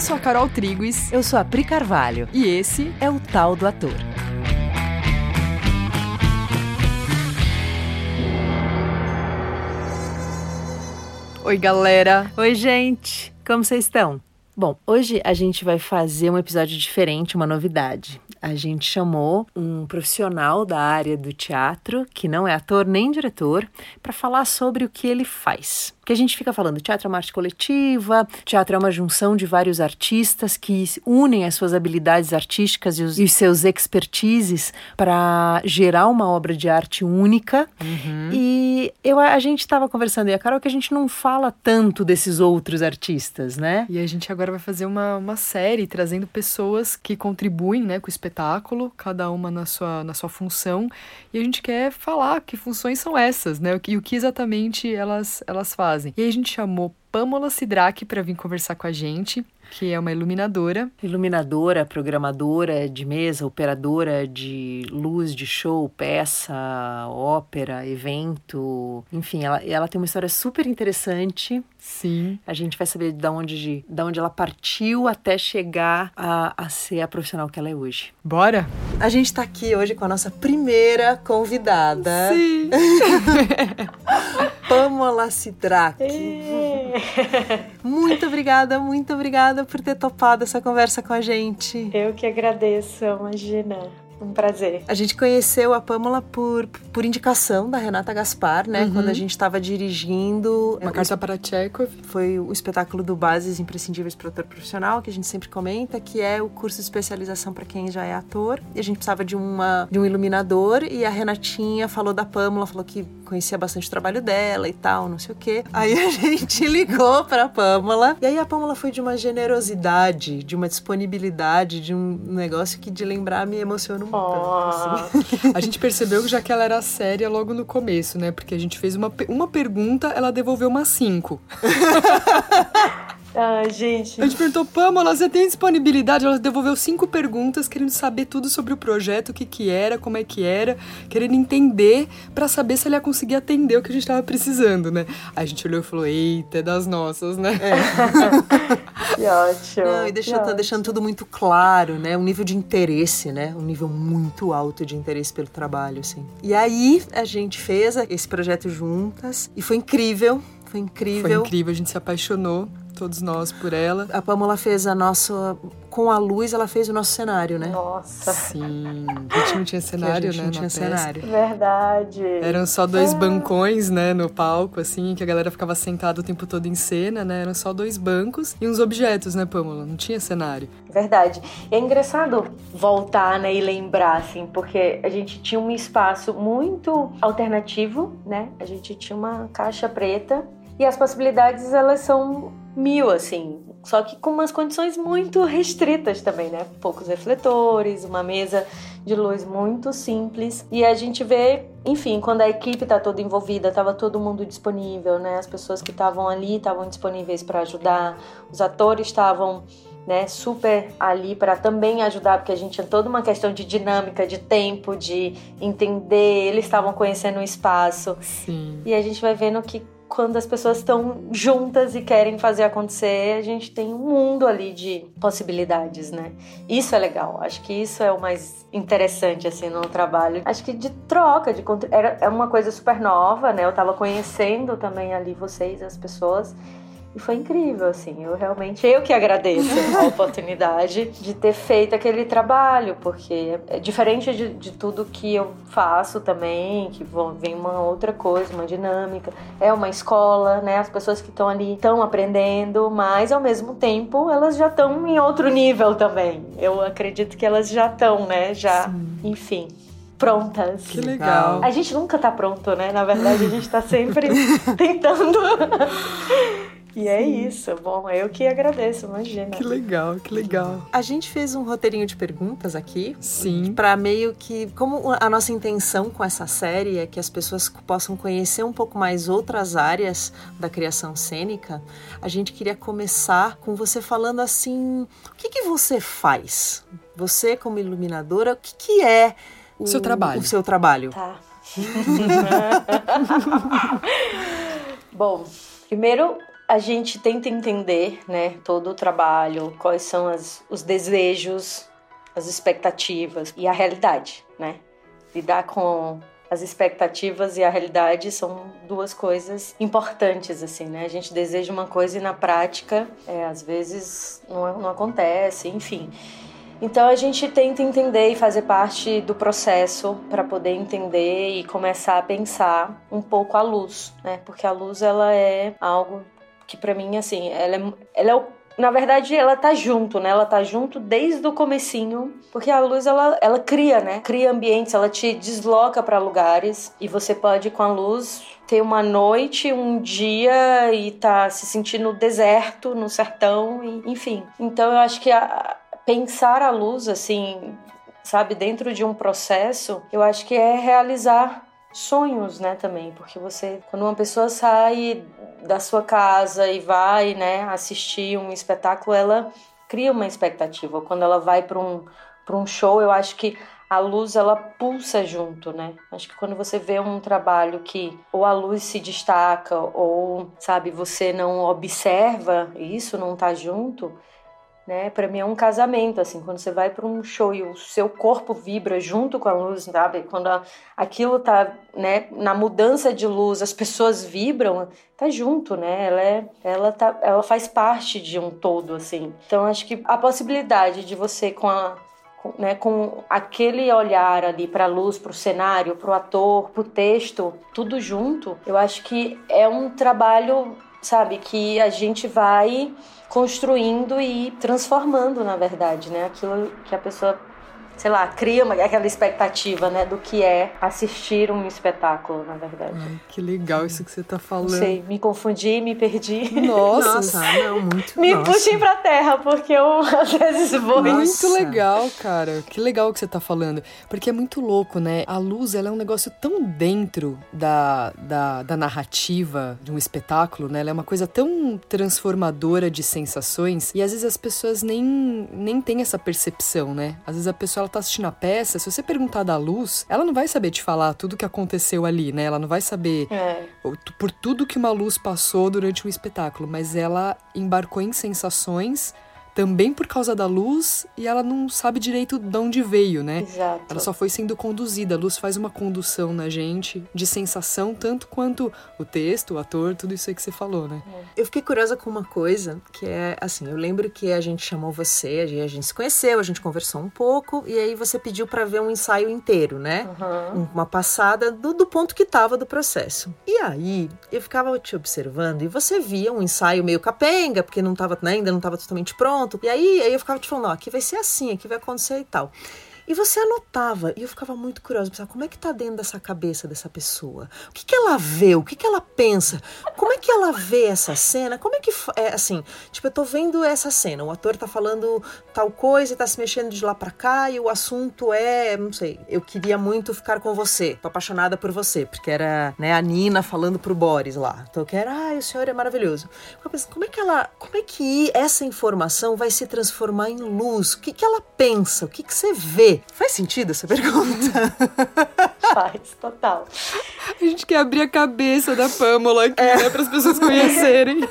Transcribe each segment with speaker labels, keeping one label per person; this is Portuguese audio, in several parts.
Speaker 1: Eu sou a Carol Triguis.
Speaker 2: Eu sou a Pri Carvalho.
Speaker 1: E esse
Speaker 2: é o Tal do Ator.
Speaker 1: Oi, galera.
Speaker 2: Oi, gente. Como vocês estão? Bom, hoje a gente vai fazer um episódio diferente, uma novidade a gente chamou um profissional da área do teatro, que não é ator nem diretor, para falar sobre o que ele faz. Que a gente fica falando, teatro é uma arte coletiva, teatro é uma junção de vários artistas que unem as suas habilidades artísticas e os, e os seus expertises para gerar uma obra de arte única. Uhum. E eu, a gente estava conversando, e a Carol, que a gente não fala tanto desses outros artistas, né?
Speaker 1: E a gente agora vai fazer uma, uma série trazendo pessoas que contribuem né, com o espetáculo espetáculo, cada uma na sua, na sua função, e a gente quer falar que funções são essas, né? E o que exatamente elas, elas fazem. E aí a gente chamou Pamela Sidraque para vir conversar com a gente que é uma iluminadora.
Speaker 2: Iluminadora, programadora de mesa, operadora de luz, de show, peça, ópera, evento. Enfim, ela, ela tem uma história super interessante.
Speaker 1: Sim.
Speaker 2: A gente vai saber de onde, de onde ela partiu até chegar a, a ser a profissional que ela é hoje.
Speaker 1: Bora?
Speaker 2: A gente está aqui hoje com a nossa primeira convidada.
Speaker 1: Sim.
Speaker 2: Pamela Sidraque. muito obrigada, muito obrigada por ter topado essa conversa com a gente.
Speaker 3: Eu que agradeço, imagina. Um prazer.
Speaker 2: A gente conheceu a Pâmela por, por indicação da Renata Gaspar, né? Uhum. Quando a gente estava dirigindo.
Speaker 1: Uma carta para Tchekov.
Speaker 2: Foi o espetáculo do Bases Imprescindíveis para o Ator Profissional, que a gente sempre comenta, que é o curso de especialização para quem já é ator. E a gente precisava de, uma, de um iluminador. E a Renatinha falou da Pâmela, falou que conhecia bastante o trabalho dela e tal, não sei o quê. Aí a gente ligou para a Pâmela. E aí a Pâmela foi de uma generosidade, de uma disponibilidade, de um negócio que de lembrar me
Speaker 1: Assim. A gente percebeu que já que ela era séria logo no começo, né? Porque a gente fez uma, uma pergunta, ela devolveu umas cinco.
Speaker 3: Ah, gente.
Speaker 1: A gente perguntou, Pamela, você tem disponibilidade? Ela devolveu cinco perguntas, querendo saber tudo sobre o projeto, o que que era, como é que era, querendo entender para saber se ela ia conseguir atender o que a gente tava precisando, né? Aí a gente olhou e falou, eita, é das nossas, né?
Speaker 3: É. que ótimo.
Speaker 2: Não, e deixa, tá deixando tudo muito claro, né? Um nível de interesse, né? Um nível muito alto de interesse pelo trabalho, assim. E aí a gente fez esse projeto juntas e foi incrível. Foi incrível.
Speaker 1: Foi incrível, a gente se apaixonou todos nós por ela.
Speaker 2: A Pamela fez a nossa. Com a luz, ela fez o nosso cenário, né?
Speaker 3: Nossa.
Speaker 1: Sim. A gente não tinha cenário,
Speaker 2: a gente
Speaker 1: né?
Speaker 2: Não tinha cenário.
Speaker 3: Verdade.
Speaker 1: Eram só dois ah. bancões, né, no palco, assim, que a galera ficava sentada o tempo todo em cena, né? Eram só dois bancos e uns objetos, né, Pamela? Não tinha cenário.
Speaker 3: Verdade. E é engraçado voltar, né, e lembrar, assim, porque a gente tinha um espaço muito alternativo, né? A gente tinha uma caixa preta e as possibilidades, elas são mil, assim. Só que com umas condições muito restritas também, né? Poucos refletores, uma mesa de luz muito simples. E a gente vê, enfim, quando a equipe tá toda envolvida, tava todo mundo disponível, né? As pessoas que estavam ali estavam disponíveis para ajudar, os atores estavam né, super ali para também ajudar, porque a gente tinha toda uma questão de dinâmica, de tempo, de entender, eles estavam conhecendo o espaço.
Speaker 1: Sim.
Speaker 3: E a gente vai vendo que quando as pessoas estão juntas e querem fazer acontecer, a gente tem um mundo ali de possibilidades, né? Isso é legal. Acho que isso é o mais interessante assim no trabalho. Acho que de troca, de era é uma coisa super nova, né? Eu tava conhecendo também ali vocês, as pessoas. E foi incrível, assim. Eu realmente, eu que agradeço a oportunidade de ter feito aquele trabalho, porque é diferente de, de tudo que eu faço também, que vem uma outra coisa, uma dinâmica. É uma escola, né? As pessoas que estão ali estão aprendendo, mas ao mesmo tempo elas já estão em outro nível também. Eu acredito que elas já estão, né? Já, Sim. enfim prontas.
Speaker 1: Que legal.
Speaker 3: A gente nunca tá pronto, né? Na verdade, a gente tá sempre tentando. E é isso. Bom, eu que agradeço, imagina.
Speaker 1: Que legal, que legal.
Speaker 2: A gente fez um roteirinho de perguntas aqui.
Speaker 1: Sim.
Speaker 2: Para meio que. Como a nossa intenção com essa série é que as pessoas possam conhecer um pouco mais outras áreas da criação cênica, a gente queria começar com você falando assim: o que, que você faz? Você, como iluminadora, o que, que é o
Speaker 1: seu trabalho?
Speaker 2: O seu trabalho.
Speaker 3: Tá. Bom, primeiro a gente tenta entender, né, todo o trabalho, quais são as, os desejos, as expectativas e a realidade, né? Lidar com as expectativas e a realidade são duas coisas importantes, assim, né? A gente deseja uma coisa e na prática, é, às vezes, não, não acontece, enfim. Então a gente tenta entender e fazer parte do processo para poder entender e começar a pensar um pouco a luz, né? Porque a luz ela é algo que para mim assim, ela é, ela é o na verdade ela tá junto, né? Ela tá junto desde o comecinho, porque a luz ela, ela cria, né? Cria ambientes, ela te desloca para lugares e você pode com a luz ter uma noite, um dia e tá se sentindo no deserto, no sertão, e, enfim. Então eu acho que a, pensar a luz assim, sabe, dentro de um processo, eu acho que é realizar sonhos, né, também, porque você, quando uma pessoa sai da sua casa e vai, né, assistir um espetáculo, ela cria uma expectativa. Quando ela vai para um para um show, eu acho que a luz ela pulsa junto, né? Acho que quando você vê um trabalho que ou a luz se destaca ou, sabe, você não observa isso, não tá junto, né? Para mim é um casamento, assim, quando você vai para um show e o seu corpo vibra junto com a luz, sabe? Quando a, aquilo tá, né, na mudança de luz, as pessoas vibram, tá junto, né? Ela é, ela tá, ela faz parte de um todo, assim. Então acho que a possibilidade de você com a né, com aquele olhar ali para a luz, para o cenário, para o ator, para o texto, tudo junto, eu acho que é um trabalho, sabe, que a gente vai construindo e transformando, na verdade, né? Aquilo que a pessoa sei lá, cria uma, aquela expectativa, né, do que é assistir um espetáculo, na verdade. Ai,
Speaker 1: que legal isso que você tá falando. Não
Speaker 3: sei, me confundi, me perdi.
Speaker 1: Nossa, nossa não, muito
Speaker 3: Me nossa. puxem pra terra, porque eu às vezes vou.
Speaker 1: Muito legal, cara. Que legal que você tá falando. Porque é muito louco, né? A luz, ela é um negócio tão dentro da, da, da narrativa de um espetáculo, né? Ela é uma coisa tão transformadora de sensações e às vezes as pessoas nem, nem têm essa percepção, né? Às vezes a pessoa tá assistindo a peça, se você perguntar da luz, ela não vai saber te falar tudo que aconteceu ali, né? Ela não vai saber é. por tudo que uma luz passou durante um espetáculo, mas ela embarcou em sensações também por causa da luz e ela não sabe direito de onde veio, né?
Speaker 3: Exato.
Speaker 1: Ela só foi sendo conduzida. A luz faz uma condução na gente de sensação, tanto quanto o texto, o ator, tudo isso aí que você falou, né?
Speaker 2: É. Eu fiquei curiosa com uma coisa, que é assim, eu lembro que a gente chamou você, a gente se conheceu, a gente conversou um pouco, e aí você pediu para ver um ensaio inteiro, né? Uhum. Uma passada do, do ponto que tava do processo. E aí, eu ficava te observando e você via um ensaio meio capenga, porque não tava, né, ainda não estava totalmente pronto pronto. E aí, aí eu ficava te falando, ó, aqui vai ser assim, aqui vai acontecer e tal. E você anotava, e eu ficava muito curiosa, pensava, como é que tá dentro dessa cabeça dessa pessoa? O que que ela vê? O que que ela pensa? Como é que ela vê essa cena? Como é que é assim, tipo, eu tô vendo essa cena, o ator tá falando tal coisa, tá se mexendo de lá para cá e o assunto é, não sei, eu queria muito ficar com você, tô apaixonada por você, porque era, né, a Nina falando pro Boris lá. Então eu quero, ai, o senhor é maravilhoso. Eu pensei, como é que ela, como é que essa informação vai se transformar em luz? O que que ela pensa? O que que você vê? Faz sentido essa pergunta?
Speaker 3: Faz, total.
Speaker 1: A gente quer abrir a cabeça da Pâmola aqui, é. né, para as pessoas conhecerem.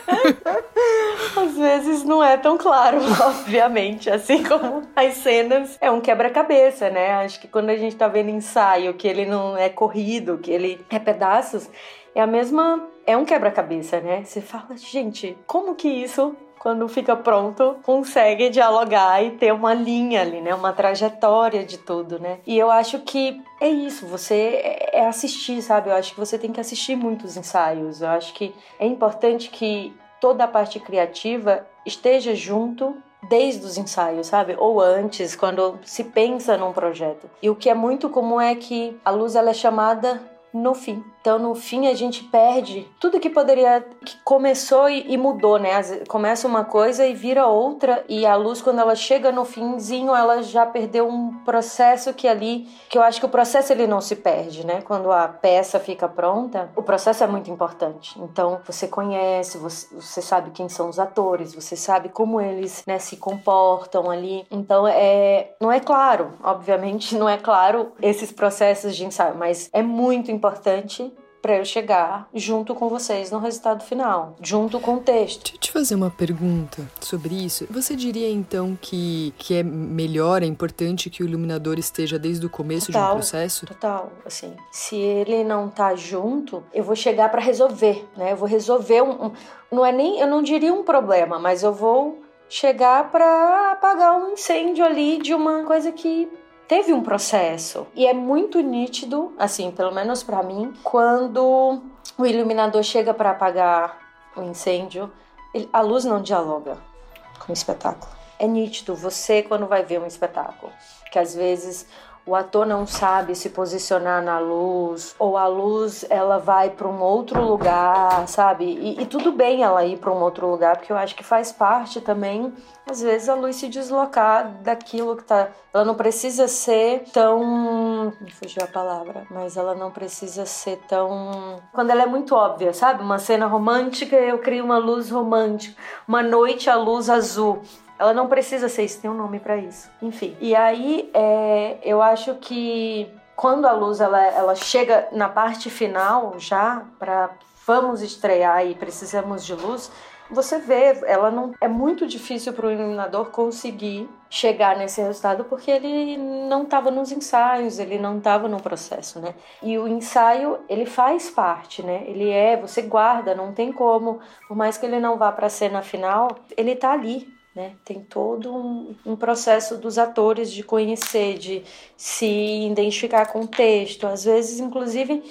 Speaker 3: Às vezes não é tão claro, obviamente, assim como as cenas é um quebra-cabeça, né? Acho que quando a gente tá vendo ensaio, que ele não é corrido, que ele é pedaços, é a mesma, é um quebra-cabeça, né? Você fala, gente, como que isso quando fica pronto, consegue dialogar e ter uma linha ali, né? Uma trajetória de tudo, né? E eu acho que é isso, você é assistir, sabe? Eu acho que você tem que assistir muitos ensaios. Eu acho que é importante que toda a parte criativa esteja junto desde os ensaios, sabe? Ou antes, quando se pensa num projeto. E o que é muito comum é que a luz ela é chamada no fim. Então, no fim, a gente perde tudo que poderia, que começou e, e, mudou, né? Começa uma coisa e vira outra, e a luz, quando ela chega no finzinho, ela já perdeu um processo que ali, que eu acho que o processo ele não se perde, né? Quando a peça fica pronta, o processo é muito importante. Então, você conhece, você, você sabe quem são os atores, você sabe como eles né, se comportam ali. Então, é, não é claro, obviamente, não é claro esses processos de ensaio, mas é muito importante para eu chegar junto com vocês no resultado final, junto com o texto.
Speaker 1: Deixa eu te fazer uma pergunta sobre isso. Você diria então que, que é melhor, é importante que o iluminador esteja desde o começo
Speaker 3: total,
Speaker 1: de um processo?
Speaker 3: Total, assim. Se ele não tá junto, eu vou chegar para resolver, né? Eu vou resolver um, um, não é nem, eu não diria um problema, mas eu vou chegar para apagar um incêndio ali de uma coisa que teve um processo. E é muito nítido, assim, pelo menos para mim, quando o iluminador chega para apagar o incêndio, a luz não dialoga com o espetáculo. É nítido você quando vai ver um espetáculo, que às vezes o ator não sabe se posicionar na luz, ou a luz ela vai para um outro lugar, sabe? E, e tudo bem ela ir para um outro lugar, porque eu acho que faz parte também, às vezes, a luz se deslocar daquilo que tá. Ela não precisa ser tão. Me fugiu a palavra, mas ela não precisa ser tão. Quando ela é muito óbvia, sabe? Uma cena romântica, eu crio uma luz romântica. Uma noite, a luz azul. Ela não precisa ser isso, tem um nome para isso. Enfim. E aí, é, eu acho que quando a luz ela, ela chega na parte final já para vamos estrear e precisamos de luz, você vê, ela não é muito difícil para o iluminador conseguir chegar nesse resultado porque ele não estava nos ensaios, ele não estava no processo, né? E o ensaio, ele faz parte, né? Ele é, você guarda, não tem como, por mais que ele não vá para a cena final, ele está ali, né? Tem todo um, um, processo dos atores de conhecer, de se identificar com o texto, às vezes, inclusive,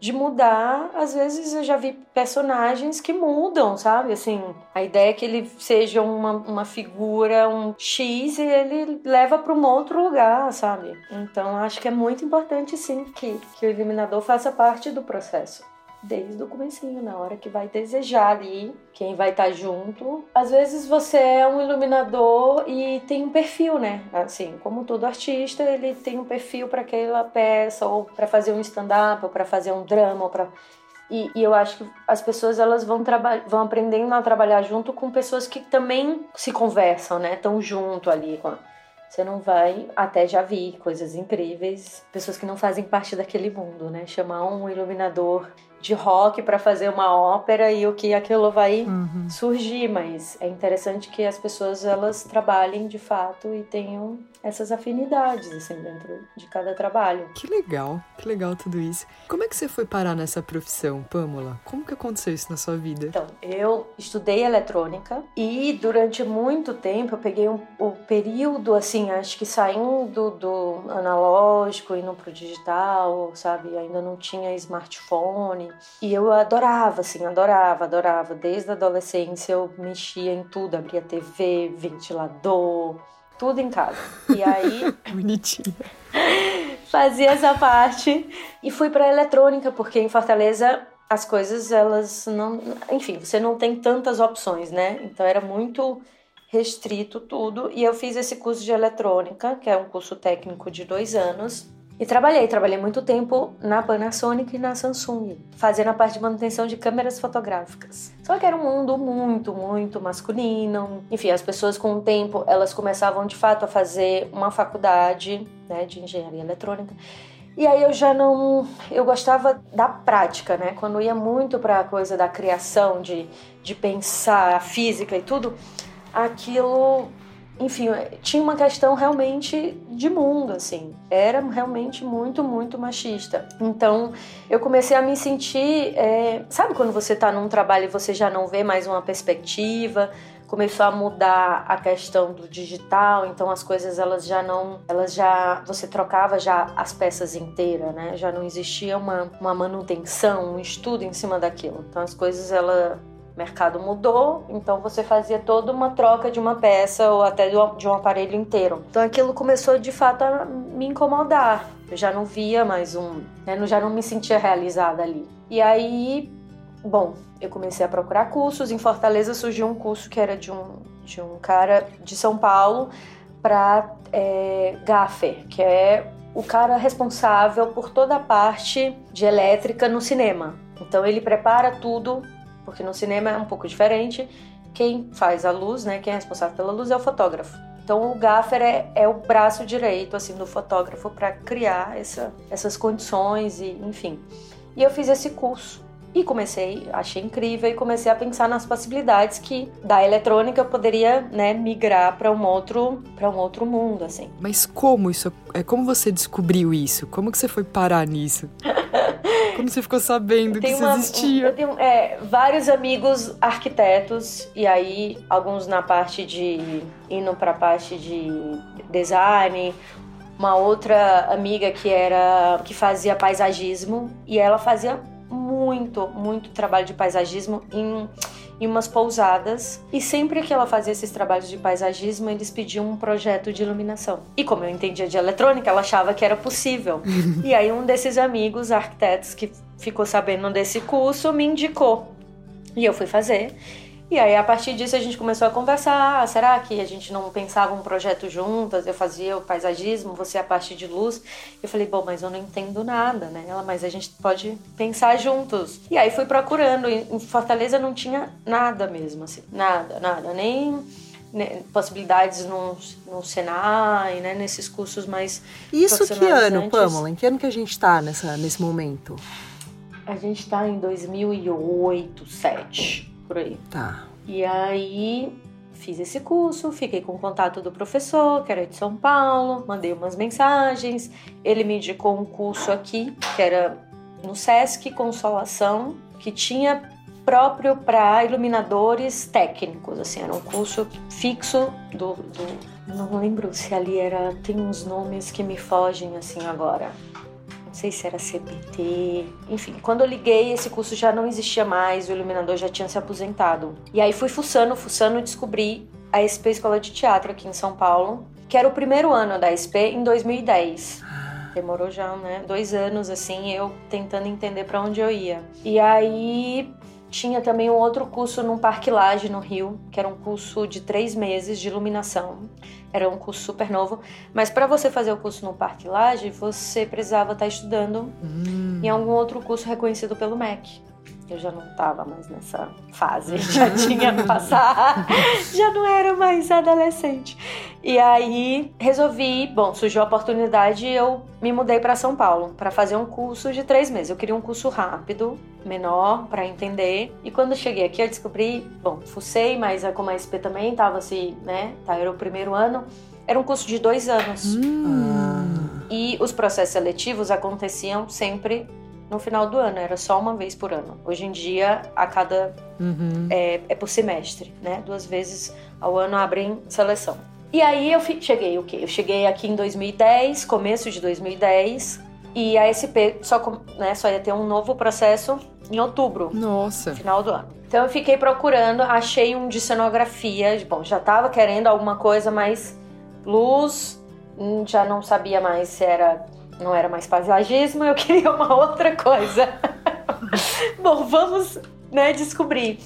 Speaker 3: de mudar. Às vezes eu já vi personagens que mudam, sabe? Assim, a ideia é que ele seja uma, uma figura, um X, e ele leva para um outro lugar, sabe? Então acho que é muito importante, sim, que, que o eliminador faça parte do processo desde o comecinho, na hora que vai desejar ali, quem vai estar tá junto. Às vezes você é um iluminador e tem um perfil, né? Assim, como todo artista, ele tem um perfil para aquela peça, ou para fazer um stand-up, ou para fazer um drama, ou para e, e, eu acho que as pessoas elas vão, vão aprendendo a trabalhar junto com pessoas que também se conversam, né? Estão junto ali. Você não vai, até já vi coisas incríveis, pessoas que não fazem parte daquele mundo, né? Chamar um iluminador de rock para fazer uma ópera e o que aquilo vai uhum. surgir, mas é interessante que as pessoas elas trabalhem de fato e tenham essas afinidades assim dentro de cada trabalho.
Speaker 1: Que legal, que legal tudo isso. Como é que você foi parar nessa profissão, Pamela? Como que aconteceu isso na sua vida?
Speaker 3: Então, eu estudei eletrônica e durante muito tempo eu peguei um, o período assim, acho que saindo do analógico indo pro digital, sabe? Ainda não tinha smartphone e eu adorava, assim, adorava, adorava. Desde a adolescência eu mexia em tudo, abria TV, ventilador, tudo em casa. E aí.
Speaker 1: Bonitinha.
Speaker 3: fazia essa parte e fui para eletrônica, porque em Fortaleza as coisas, elas não. Enfim, você não tem tantas opções, né? Então era muito restrito tudo. E eu fiz esse curso de eletrônica, que é um curso técnico de dois anos. E trabalhei, trabalhei muito tempo na Panasonic e na Samsung, fazendo a parte de manutenção de câmeras fotográficas. Só que era um mundo muito, muito masculino. Enfim, as pessoas com o tempo, elas começavam de fato a fazer uma faculdade né, de engenharia eletrônica. E aí eu já não. Eu gostava da prática, né? Quando ia muito para a coisa da criação, de, de pensar a física e tudo, aquilo enfim, tinha uma questão realmente de mundo, assim. Era realmente muito, muito machista. Então, eu comecei a me sentir. É... Sabe quando você está num trabalho e você já não vê mais uma perspectiva? Começou a mudar a questão do digital, então as coisas elas já não. Elas já. Você trocava já as peças inteiras, né? Já não existia uma, uma manutenção, um estudo em cima daquilo. Então as coisas ela o mercado mudou, então você fazia toda uma troca de uma peça ou até de um aparelho inteiro. Então aquilo começou de fato a me incomodar. Eu já não via mais um, né, já não me sentia realizada ali. E aí, bom, eu comecei a procurar cursos. Em Fortaleza surgiu um curso que era de um, de um cara de São Paulo para é, gaffer, que é o cara responsável por toda a parte de elétrica no cinema. Então ele prepara tudo porque no cinema é um pouco diferente. Quem faz a luz, né, quem é responsável pela luz é o fotógrafo. Então o gaffer é, é o braço direito assim do fotógrafo para criar essa, essas condições e enfim. e eu fiz esse curso. E comecei, achei incrível e comecei a pensar nas possibilidades que da eletrônica eu poderia, né, migrar para um outro, para um outro mundo, assim.
Speaker 1: Mas como isso? É como você descobriu isso? Como que você foi parar nisso? Como você ficou sabendo que isso existia?
Speaker 3: Eu tenho é, vários amigos arquitetos, e aí alguns na parte de. indo para a parte de design. Uma outra amiga que era. que fazia paisagismo, e ela fazia muito, muito trabalho de paisagismo em, em umas pousadas. E sempre que ela fazia esses trabalhos de paisagismo, eles pediam um projeto de iluminação. E como eu entendia de eletrônica, ela achava que era possível. e aí um desses amigos arquitetos que ficou sabendo desse curso me indicou. E eu fui fazer. E aí, a partir disso, a gente começou a conversar. Ah, será que a gente não pensava um projeto juntas? Eu fazia o paisagismo, você a parte de luz. Eu falei, bom, mas eu não entendo nada, né? Ela, mas a gente pode pensar juntos. E aí, fui procurando. Em Fortaleza não tinha nada mesmo, assim. Nada, nada. Nem possibilidades no, no Senai, né, nesses cursos mais
Speaker 2: Isso que ano, Pamela? Em que ano que a gente está nesse momento?
Speaker 3: A gente está em 2008, 2007 por aí.
Speaker 2: Tá.
Speaker 3: E aí fiz esse curso, fiquei com o contato do professor, que era de São Paulo, mandei umas mensagens. Ele me indicou um curso aqui, que era no SESC Consolação, que tinha próprio para iluminadores técnicos, assim, era um curso fixo do, do não lembro se ali era tem uns nomes que me fogem assim agora não sei se era CPT, enfim. Quando eu liguei, esse curso já não existia mais, o iluminador já tinha se aposentado. E aí fui fuçando, fuçando descobri a SP Escola de Teatro aqui em São Paulo, que era o primeiro ano da SP em 2010. Demorou já, né? Dois anos, assim, eu tentando entender para onde eu ia. E aí tinha também um outro curso num Parque Lage, no Rio, que era um curso de três meses de iluminação. Era um curso super novo. Mas para você fazer o curso no Parque Lage, você precisava estar tá estudando hum. em algum outro curso reconhecido pelo MEC. Eu já não estava mais nessa fase, já tinha passado, já não era mais adolescente. E aí resolvi, bom, surgiu a oportunidade e eu me mudei para São Paulo para fazer um curso de três meses. Eu queria um curso rápido, menor, para entender. E quando cheguei aqui eu descobri, bom, fucei, mas como a SP também estava assim, né, tá, era o primeiro ano, era um curso de dois anos. Hum. E os processos seletivos aconteciam sempre no final do ano, era só uma vez por ano. Hoje em dia, a cada. Uhum. É, é, por semestre, né? Duas vezes ao ano abrem seleção. E aí eu cheguei o quê? Eu cheguei aqui em 2010, começo de 2010, e a SP só, né, só ia ter um novo processo em outubro.
Speaker 1: Nossa.
Speaker 3: Final do ano. Então eu fiquei procurando, achei um de cenografia. Bom, já tava querendo alguma coisa mais luz, hum, já não sabia mais se era não era mais paisagismo, eu queria uma outra coisa. bom, vamos né, descobrir.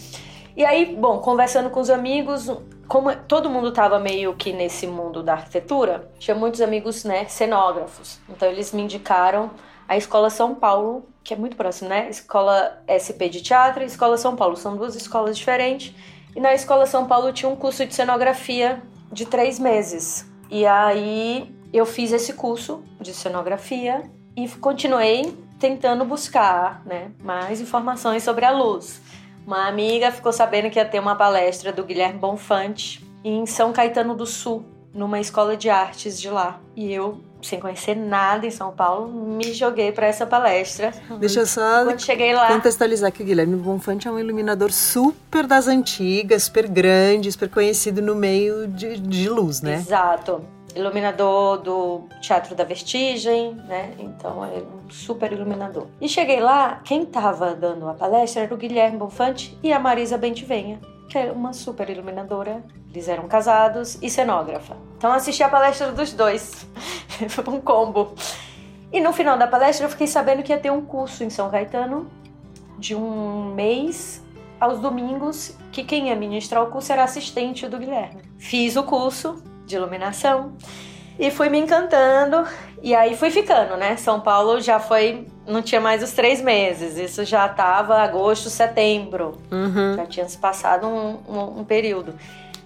Speaker 3: E aí, bom, conversando com os amigos, como todo mundo estava meio que nesse mundo da arquitetura, tinha muitos amigos, né, cenógrafos. Então eles me indicaram a Escola São Paulo, que é muito próximo, né? Escola SP de Teatro e Escola São Paulo. São duas escolas diferentes. E na Escola São Paulo tinha um curso de cenografia de três meses. E aí eu fiz esse curso de cenografia e continuei tentando buscar né, mais informações sobre a luz. Uma amiga ficou sabendo que ia ter uma palestra do Guilherme Bonfante em São Caetano do Sul, numa escola de artes de lá. E eu, sem conhecer nada em São Paulo, me joguei para essa palestra.
Speaker 2: Deixa eu só
Speaker 3: Quando cheguei lá...
Speaker 2: contextualizar que o Guilherme Bonfante é um iluminador super das antigas, super grande, super conhecido no meio de, de luz, né?
Speaker 3: Exato iluminador do Teatro da Vertigem, né? Então é um super iluminador. E cheguei lá, quem estava dando a palestra era o Guilherme Bonfante e a Marisa Bentivenha, que é uma super iluminadora. Eles eram casados e cenógrafa. Então assisti a palestra dos dois. Foi um combo. E no final da palestra eu fiquei sabendo que ia ter um curso em São Caetano de um mês aos domingos, que quem ia ministrar o curso era assistente do Guilherme. Fiz o curso, de iluminação. E fui me encantando, e aí fui ficando, né? São Paulo já foi. Não tinha mais os três meses, isso já tava agosto, setembro. Uhum. Já tinha se passado um, um, um período.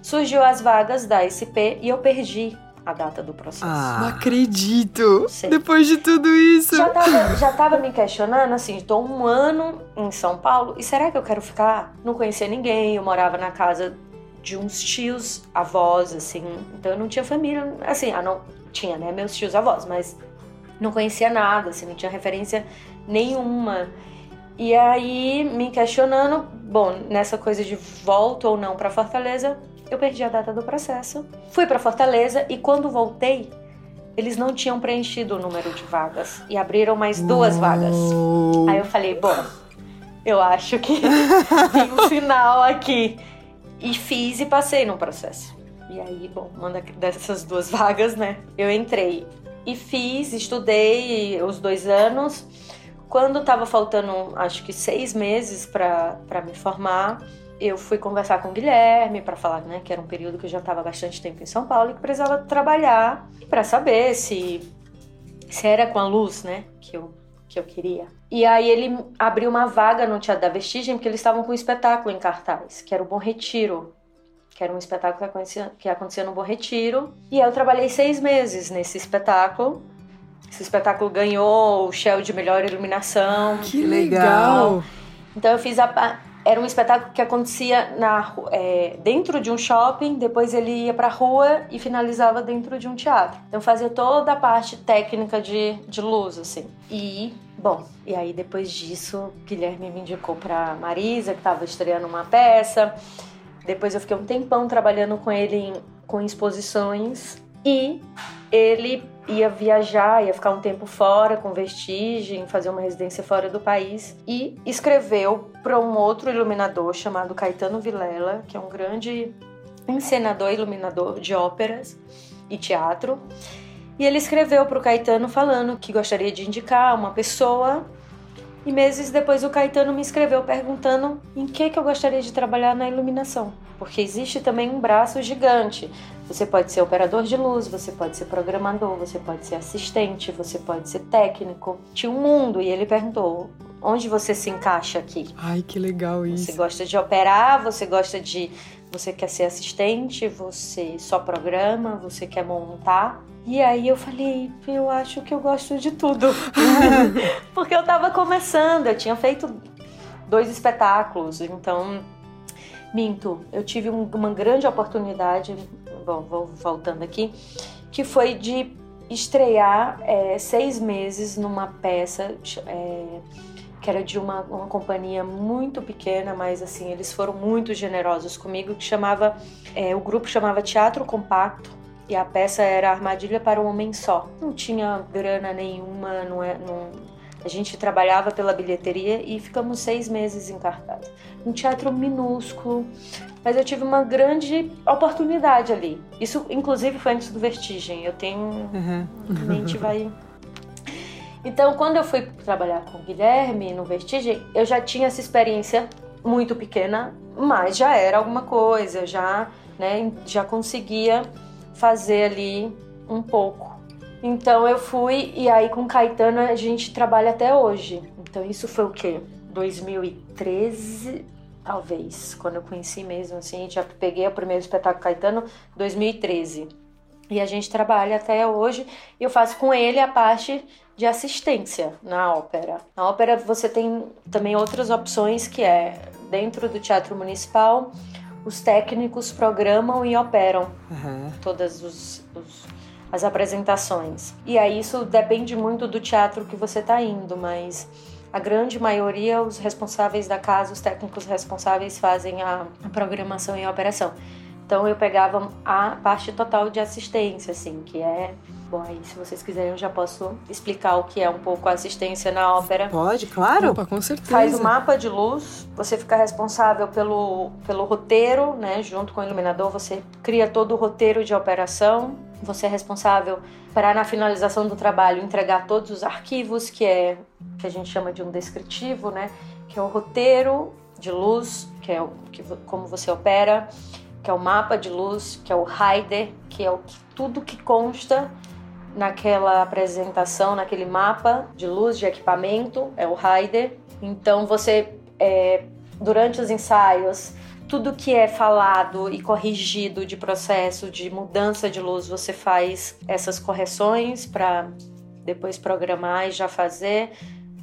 Speaker 3: Surgiu as vagas da SP e eu perdi a data do processo.
Speaker 1: Ah, não acredito! Sei. Depois de tudo isso.
Speaker 3: Já tava, já tava me questionando, assim, estou um ano em São Paulo e será que eu quero ficar? Não conhecia ninguém, eu morava na casa de uns tios avós, assim, então eu não tinha família, assim, ah, não tinha, né, meus tios avós, mas não conhecia nada, assim, não tinha referência nenhuma. E aí, me questionando, bom, nessa coisa de volta ou não para Fortaleza, eu perdi a data do processo. Fui para Fortaleza e quando voltei, eles não tinham preenchido o número de vagas e abriram mais duas vagas. Aí eu falei, bom, eu acho que tem um sinal aqui. E fiz e passei no processo. E aí, bom, uma dessas duas vagas, né? Eu entrei e fiz, estudei os dois anos. Quando estava faltando, acho que seis meses para me formar, eu fui conversar com o Guilherme para falar né, que era um período que eu já estava bastante tempo em São Paulo e que precisava trabalhar para saber se, se era com a luz né, que, eu, que eu queria. E aí ele abriu uma vaga no Teatro da Vestigem porque eles estavam com um espetáculo em cartaz, que era o Bom Retiro, que era um espetáculo que acontecia, que acontecia no Bom Retiro. E eu trabalhei seis meses nesse espetáculo. Esse espetáculo ganhou o Shell de melhor iluminação.
Speaker 1: Que legal!
Speaker 3: Então eu fiz a. Era um espetáculo que acontecia na, é, dentro de um shopping, depois ele ia pra rua e finalizava dentro de um teatro. Então fazia toda a parte técnica de, de luz, assim. E, bom, e aí depois disso, Guilherme me indicou pra Marisa, que estava estreando uma peça. Depois eu fiquei um tempão trabalhando com ele em, com exposições e ele ia viajar, ia ficar um tempo fora com vestigem, fazer uma residência fora do país e escreveu para um outro iluminador chamado Caetano Vilela, que é um grande encenador e iluminador de óperas e teatro. E ele escreveu para o Caetano falando que gostaria de indicar uma pessoa e meses depois o Caetano me escreveu perguntando em que, que eu gostaria de trabalhar na iluminação. Porque existe também um braço gigante. Você pode ser operador de luz, você pode ser programador, você pode ser assistente, você pode ser técnico. Tinha um mundo e ele perguntou: onde você se encaixa aqui?
Speaker 1: Ai, que legal isso.
Speaker 3: Você gosta de operar, você gosta de. Você quer ser assistente, você só programa, você quer montar. E aí eu falei, eu acho que eu gosto de tudo. Porque eu tava começando, eu tinha feito dois espetáculos, então minto, eu tive um, uma grande oportunidade, bom, vou voltando aqui, que foi de estrear é, seis meses numa peça é, que era de uma, uma companhia muito pequena, mas assim, eles foram muito generosos comigo, que chamava, é, o grupo chamava Teatro Compacto, e a peça era Armadilha para um Homem Só. Não tinha grana nenhuma, não é, não... a gente trabalhava pela bilheteria e ficamos seis meses em cartaz. Um teatro minúsculo, mas eu tive uma grande oportunidade ali. Isso, inclusive, foi antes do Vertigem. Eu tenho. Uhum. mente vai. Então, quando eu fui trabalhar com o Guilherme no Vertigem, eu já tinha essa experiência muito pequena, mas já era alguma coisa, já, né, já conseguia fazer ali um pouco. Então eu fui e aí com Caetano a gente trabalha até hoje. Então isso foi o quê? 2013, talvez, quando eu conheci mesmo assim, já peguei o primeiro espetáculo Caetano 2013. E a gente trabalha até hoje e eu faço com ele a parte de assistência na ópera. Na ópera você tem também outras opções que é dentro do Teatro Municipal os técnicos programam e operam uhum. todas os, os, as apresentações. E aí isso depende muito do teatro que você está indo, mas a grande maioria, os responsáveis da casa, os técnicos responsáveis fazem a, a programação e a operação. Então eu pegava a parte total de assistência, assim, que é Bom, aí se vocês quiserem eu já posso explicar o que é um pouco a assistência na ópera.
Speaker 1: Pode, claro. Opa, com certeza.
Speaker 3: Faz o mapa de luz, você fica responsável pelo, pelo roteiro, né? Junto com o iluminador, você cria todo o roteiro de operação. Você é responsável para, na finalização do trabalho, entregar todos os arquivos, que é que a gente chama de um descritivo, né? Que é o roteiro de luz, que é o, que, como você opera, que é o mapa de luz, que é o rider, que é o, tudo que consta naquela apresentação, naquele mapa de luz de equipamento, é o rider. Então você é, durante os ensaios, tudo que é falado e corrigido de processo de mudança de luz, você faz essas correções para depois programar e já fazer.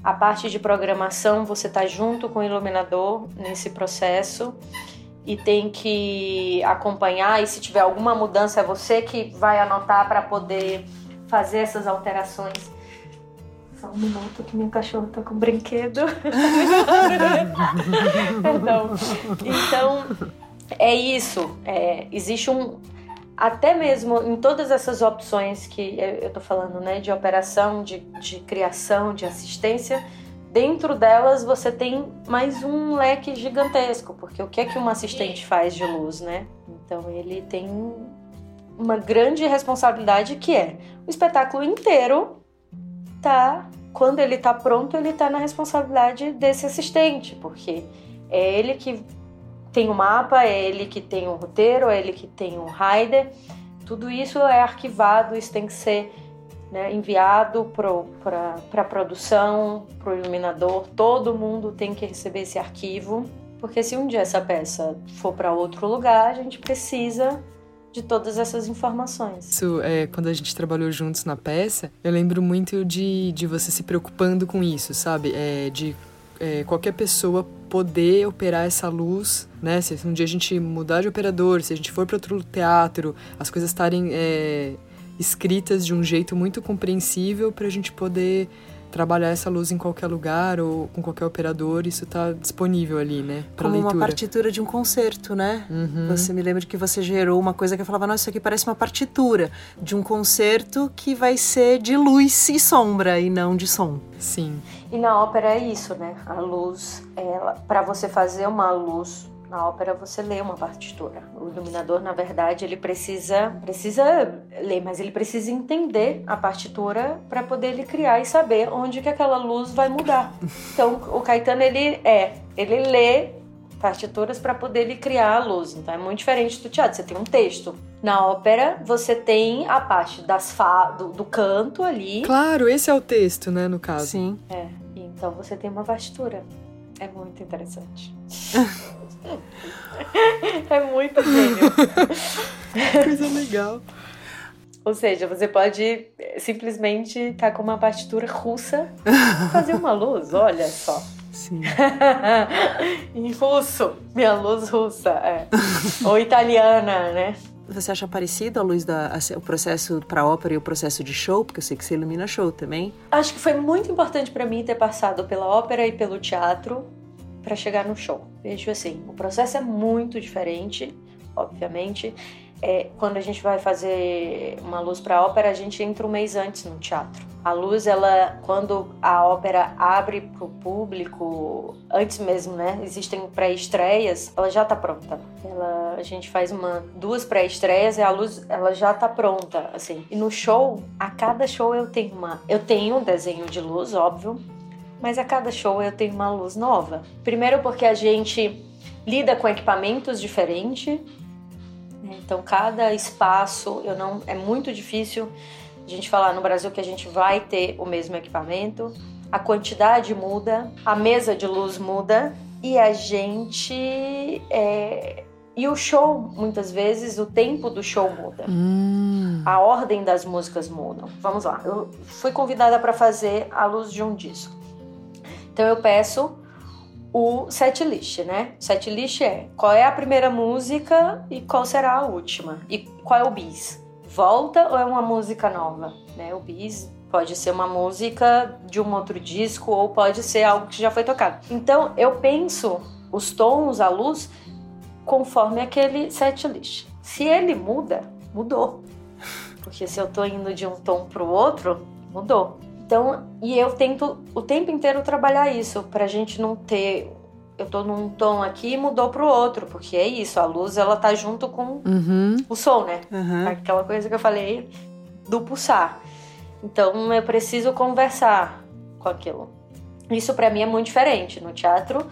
Speaker 3: A parte de programação, você está junto com o iluminador nesse processo e tem que acompanhar. E se tiver alguma mudança, é você que vai anotar para poder fazer essas alterações. Só um minuto que minha cachorra tá com um brinquedo. então, então, é isso. É, existe um. Até mesmo em todas essas opções que eu tô falando, né? De operação, de, de criação, de assistência, dentro delas você tem mais um leque gigantesco, porque o que é que um assistente faz de luz, né? Então ele tem uma grande responsabilidade que é o espetáculo inteiro tá quando ele tá pronto, ele tá na responsabilidade desse assistente, porque é ele que tem o mapa, é ele que tem o roteiro, é ele que tem o rider. Tudo isso é arquivado, isso tem que ser né, enviado para a produção, para o iluminador. Todo mundo tem que receber esse arquivo, porque se um dia essa peça for para outro lugar, a gente precisa de todas essas informações.
Speaker 1: Isso, é, quando a gente trabalhou juntos na peça, eu lembro muito de, de você se preocupando com isso, sabe? É, de é, qualquer pessoa poder operar essa luz, né? Se um dia a gente mudar de operador, se a gente for para outro teatro, as coisas estarem é, escritas de um jeito muito compreensível para a gente poder trabalhar essa luz em qualquer lugar ou com qualquer operador, isso está disponível ali, né?
Speaker 2: Pra Como leitura. uma partitura de um concerto, né? Uhum. Você me lembra de que você gerou uma coisa que eu falava, nossa, isso aqui parece uma partitura de um concerto que vai ser de luz e sombra e não de som.
Speaker 1: Sim.
Speaker 3: E na ópera é isso, né? A luz, ela, para você fazer uma luz na ópera você lê uma partitura. O iluminador, na verdade, ele precisa precisa ler, mas ele precisa entender a partitura para poder ele criar e saber onde que aquela luz vai mudar. Então, o Caetano ele é, ele lê partituras para poder ele criar a luz. Então é muito diferente do teatro. Você tem um texto. Na ópera, você tem a parte das fa do, do canto ali.
Speaker 1: Claro, esse é o texto, né, no caso.
Speaker 2: Sim.
Speaker 3: É. Então você tem uma partitura. É muito interessante. é muito gênio.
Speaker 1: Coisa legal.
Speaker 3: Ou seja, você pode simplesmente estar tá com uma partitura russa fazer uma luz, olha só.
Speaker 1: Sim.
Speaker 3: em russo, minha luz russa, é. Ou italiana, né?
Speaker 2: Você acha parecido a luz da o processo para ópera e o processo de show, porque eu sei que você ilumina show também?
Speaker 3: Acho que foi muito importante para mim ter passado pela ópera e pelo teatro para chegar no show. Vejo assim, o processo é muito diferente, obviamente. É, quando a gente vai fazer uma luz para ópera, a gente entra um mês antes no teatro. A luz, ela, quando a ópera abre para o público, antes mesmo, né? Existem pré-estreias, ela já está pronta. Ela, a gente faz uma, duas pré-estreias e a luz, ela já está pronta, assim. E no show, a cada show eu tenho uma, eu tenho um desenho de luz, óbvio, mas a cada show eu tenho uma luz nova. Primeiro porque a gente lida com equipamentos diferentes, né? então cada espaço eu não é muito difícil a gente falar no Brasil que a gente vai ter o mesmo equipamento. A quantidade muda, a mesa de luz muda e a gente é, e o show, muitas vezes, o tempo do show muda.
Speaker 1: Hum.
Speaker 3: A ordem das músicas mudam. Vamos lá. Eu fui convidada para fazer a luz de um disco. Então eu peço o set list, né? Set list é qual é a primeira música e qual será a última. E qual é o bis? Volta ou é uma música nova? Né? O bis pode ser uma música de um outro disco ou pode ser algo que já foi tocado. Então eu penso os tons, a luz, conforme aquele set list. Se ele muda, mudou. Porque se eu tô indo de um tom pro outro, mudou. Então, e eu tento o tempo inteiro trabalhar isso, pra gente não ter. Eu tô num tom aqui e mudou pro outro, porque é isso, a luz ela tá junto com
Speaker 1: uhum.
Speaker 3: o som, né?
Speaker 1: Uhum.
Speaker 3: Aquela coisa que eu falei do pulsar. Então eu preciso conversar com aquilo. Isso para mim é muito diferente. No teatro,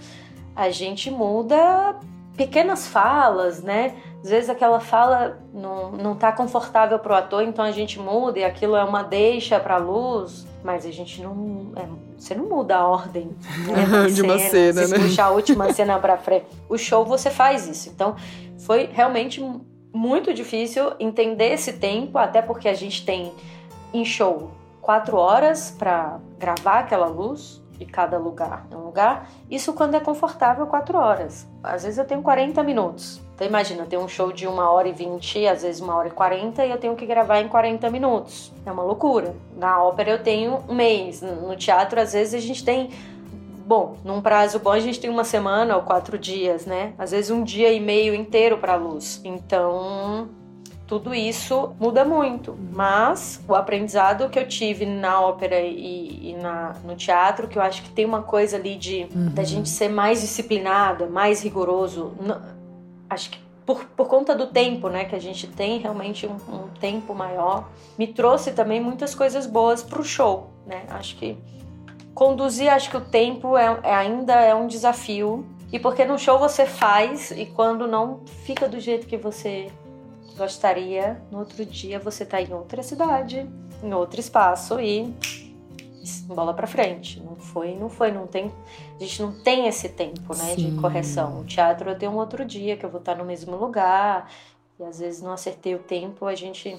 Speaker 3: a gente muda pequenas falas, né? Às vezes aquela fala não, não tá confortável pro ator, então a gente muda e aquilo é uma deixa pra luz, mas a gente não. É, você não muda a ordem
Speaker 1: né, de uma cena,
Speaker 3: você
Speaker 1: né?
Speaker 3: puxar a última cena pra frente. O show você faz isso. Então foi realmente muito difícil entender esse tempo, até porque a gente tem em show quatro horas para gravar aquela luz e cada lugar é um lugar. Isso quando é confortável, quatro horas. Às vezes eu tenho 40 minutos. Então imagina, tem um show de uma hora e vinte, às vezes uma hora e quarenta, e eu tenho que gravar em 40 minutos. É uma loucura. Na ópera eu tenho um mês. No teatro, às vezes, a gente tem. Bom, num prazo bom a gente tem uma semana ou quatro dias, né? Às vezes um dia e meio inteiro para luz. Então, tudo isso muda muito. Mas o aprendizado que eu tive na ópera e, e na, no teatro, que eu acho que tem uma coisa ali de uhum. da gente ser mais disciplinada, mais rigoroso. Acho que por, por conta do tempo, né, que a gente tem realmente um, um tempo maior, me trouxe também muitas coisas boas para o show, né? Acho que conduzir, acho que o tempo é, é, ainda é um desafio. E porque no show você faz e quando não fica do jeito que você gostaria, no outro dia você tá em outra cidade, em outro espaço e bola para frente. Não foi, não foi, não tem, a gente não tem esse tempo, né, Sim. de correção. O teatro eu tenho um outro dia que eu vou estar no mesmo lugar e às vezes não acertei o tempo, a gente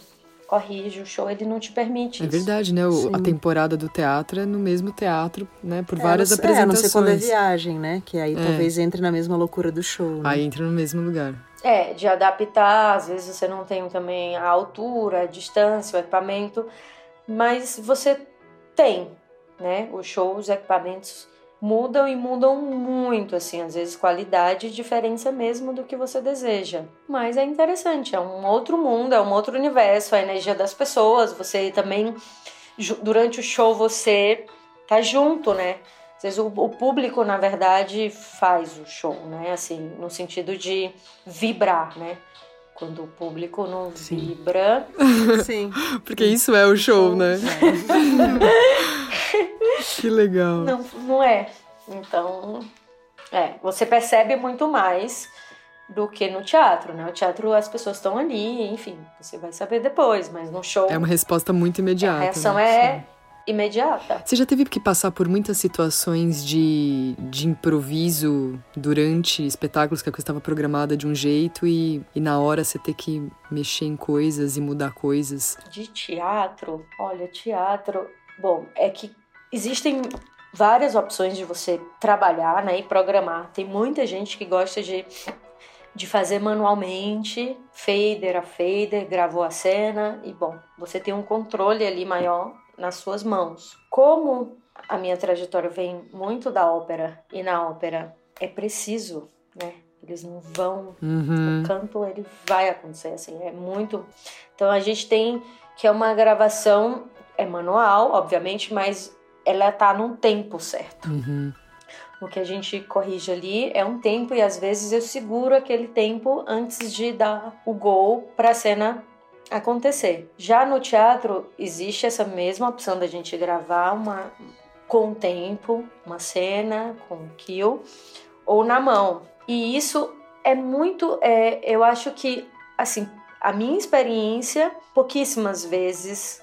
Speaker 3: corrige o show, ele não te permite.
Speaker 1: É
Speaker 3: isso.
Speaker 1: verdade, né? O, a temporada do teatro é no mesmo teatro, né? Por é, várias apresentações. É, não sei
Speaker 2: quando é viagem, né? Que aí é. talvez entre na mesma loucura do show. Né?
Speaker 1: Aí entra no mesmo lugar.
Speaker 3: É, de adaptar, às vezes você não tem também a altura, a distância, o equipamento, mas você tem, né? Os shows, os equipamentos mudam e mudam muito, assim, às vezes qualidade e diferença mesmo do que você deseja. Mas é interessante, é um outro mundo, é um outro universo, a energia das pessoas, você também durante o show você tá junto, né? Às vezes o, o, público, na verdade, faz o show, né? Assim, no sentido de vibrar, né? Quando o público não Sim. vibra.
Speaker 1: Sim. Porque isso é o show, né? que legal.
Speaker 3: Não, não é. Então, é, você percebe muito mais do que no teatro, né? O teatro as pessoas estão ali, enfim, você vai saber depois, mas no show
Speaker 1: é uma resposta muito imediata. A
Speaker 3: reação
Speaker 1: né?
Speaker 3: é Sim imediata.
Speaker 1: Você já teve que passar por muitas situações de, de improviso durante espetáculos que a coisa estava programada de um jeito e, e na hora você ter que mexer em coisas e mudar coisas?
Speaker 3: De teatro? Olha, teatro. Bom, é que existem várias opções de você trabalhar né, e programar. Tem muita gente que gosta de de fazer manualmente, fader a fader, gravou a cena e bom, você tem um controle ali maior nas suas mãos. Como a minha trajetória vem muito da ópera e na ópera é preciso, né? Eles não vão, uhum. o canto ele vai acontecer assim, é muito. Então a gente tem que é uma gravação é manual, obviamente, mas ela tá num tempo certo. Uhum. O que a gente corrige ali é um tempo e às vezes eu seguro aquele tempo antes de dar o gol para a cena acontecer. Já no teatro existe essa mesma opção da gente gravar uma com tempo, uma cena com kill ou na mão. E isso é muito, é, eu acho que assim, a minha experiência pouquíssimas vezes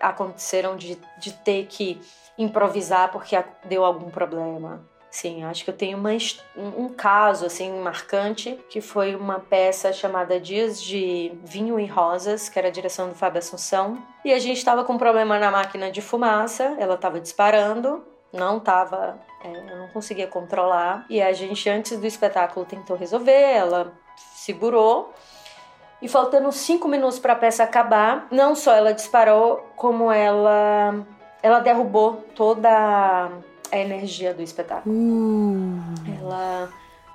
Speaker 3: aconteceram de, de ter que improvisar porque deu algum problema Sim, acho que eu tenho uma, um caso assim marcante que foi uma peça chamada Dias de Vinho e Rosas, que era a direção do Fábio Assunção, e a gente estava com um problema na máquina de fumaça, ela estava disparando, não estava, é, eu não conseguia controlar, e a gente antes do espetáculo tentou resolver, ela segurou. E faltando cinco minutos para a peça acabar, não só ela disparou, como ela ela derrubou toda a energia do espetáculo. Uh. Ela,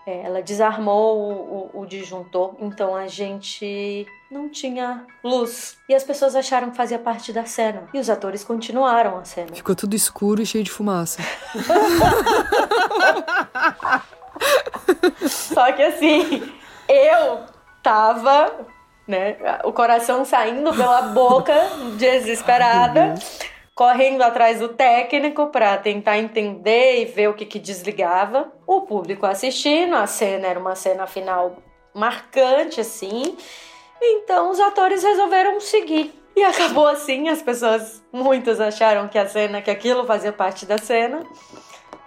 Speaker 3: é, ela desarmou o, o, o, disjuntor, então a gente não tinha luz. E as pessoas acharam que fazia parte da cena. E os atores continuaram a cena.
Speaker 1: Ficou tudo escuro e cheio de fumaça.
Speaker 3: Só que assim, eu tava, né, o coração saindo pela boca, desesperada. Correndo atrás do técnico para tentar entender e ver o que, que desligava. O público assistindo, a cena era uma cena final marcante assim. Então os atores resolveram seguir. E acabou assim, as pessoas, muitas acharam que a cena, que aquilo fazia parte da cena.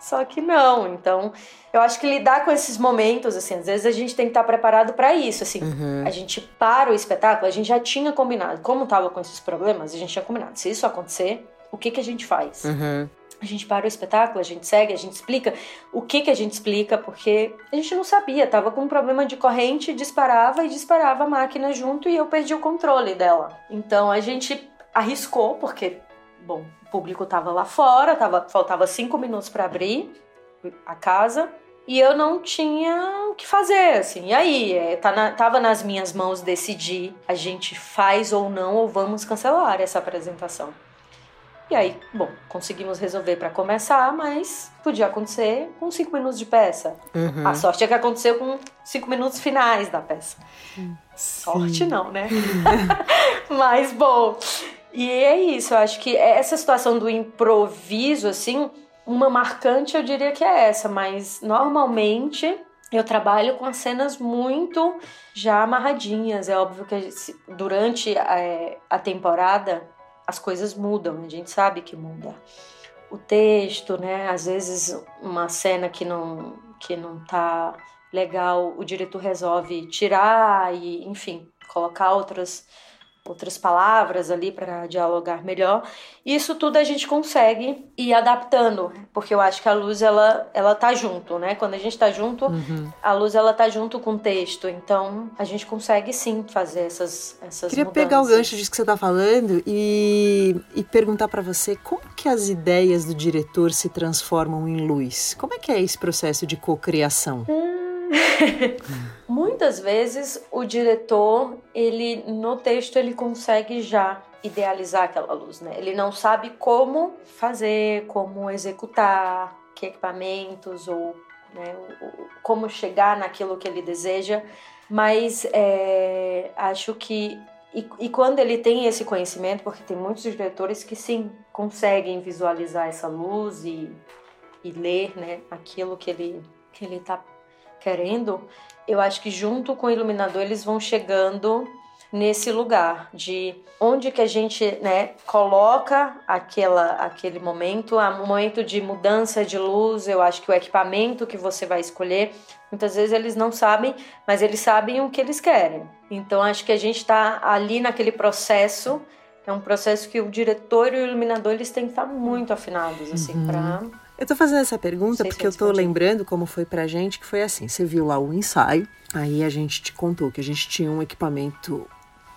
Speaker 3: Só que não. Então, eu acho que lidar com esses momentos, assim, às vezes a gente tem que estar preparado para isso, assim. Uhum. A gente para o espetáculo, a gente já tinha combinado. Como tava com esses problemas, a gente tinha combinado. Se isso acontecer, o que que a gente faz? Uhum. A gente para o espetáculo, a gente segue, a gente explica o que que a gente explica, porque a gente não sabia, tava com um problema de corrente, disparava e disparava a máquina junto e eu perdi o controle dela. Então a gente arriscou, porque, bom, o público tava lá fora, tava, faltava cinco minutos para abrir a casa e eu não tinha o que fazer, assim. E aí, é, tá na, tava nas minhas mãos decidir a gente faz ou não ou vamos cancelar essa apresentação. E aí, bom, conseguimos resolver para começar, mas podia acontecer com cinco minutos de peça. Uhum. A sorte é que aconteceu com cinco minutos finais da peça. Sim. Sorte não, né? mas bom. E é isso, eu acho que essa situação do improviso, assim, uma marcante eu diria que é essa, mas normalmente eu trabalho com as cenas muito já amarradinhas. É óbvio que durante a, é, a temporada as coisas mudam, a gente sabe que muda. O texto, né? Às vezes uma cena que não que não tá legal, o diretor resolve tirar e, enfim, colocar outras outras palavras ali para dialogar melhor. Isso tudo a gente consegue ir adaptando, porque eu acho que a luz ela ela tá junto, né? Quando a gente tá junto, uhum. a luz ela tá junto com o texto. Então, a gente consegue sim fazer essas essas
Speaker 2: Queria
Speaker 3: mudanças.
Speaker 2: pegar o gancho disso que você tá falando e, e perguntar para você como que as ideias do diretor se transformam em luz. Como é que é esse processo de cocriação? Hum
Speaker 3: Muitas vezes o diretor, ele no texto ele consegue já idealizar aquela luz, né? Ele não sabe como fazer, como executar, que equipamentos ou né, como chegar naquilo que ele deseja, mas é, acho que e, e, quando ele tem esse conhecimento, porque tem muitos diretores que sim conseguem visualizar essa luz e, e ler, né, aquilo que ele que ele está querendo, eu acho que junto com o iluminador eles vão chegando nesse lugar de onde que a gente né, coloca aquela, aquele momento, o momento de mudança de luz, eu acho que o equipamento que você vai escolher, muitas vezes eles não sabem, mas eles sabem o que eles querem. Então acho que a gente está ali naquele processo, é um processo que o diretor e o iluminador eles têm que estar muito afinados assim uhum. para
Speaker 2: eu tô fazendo essa pergunta porque eu tô lembrando como foi pra gente, que foi assim, você viu lá o ensaio, aí a gente te contou que a gente tinha um equipamento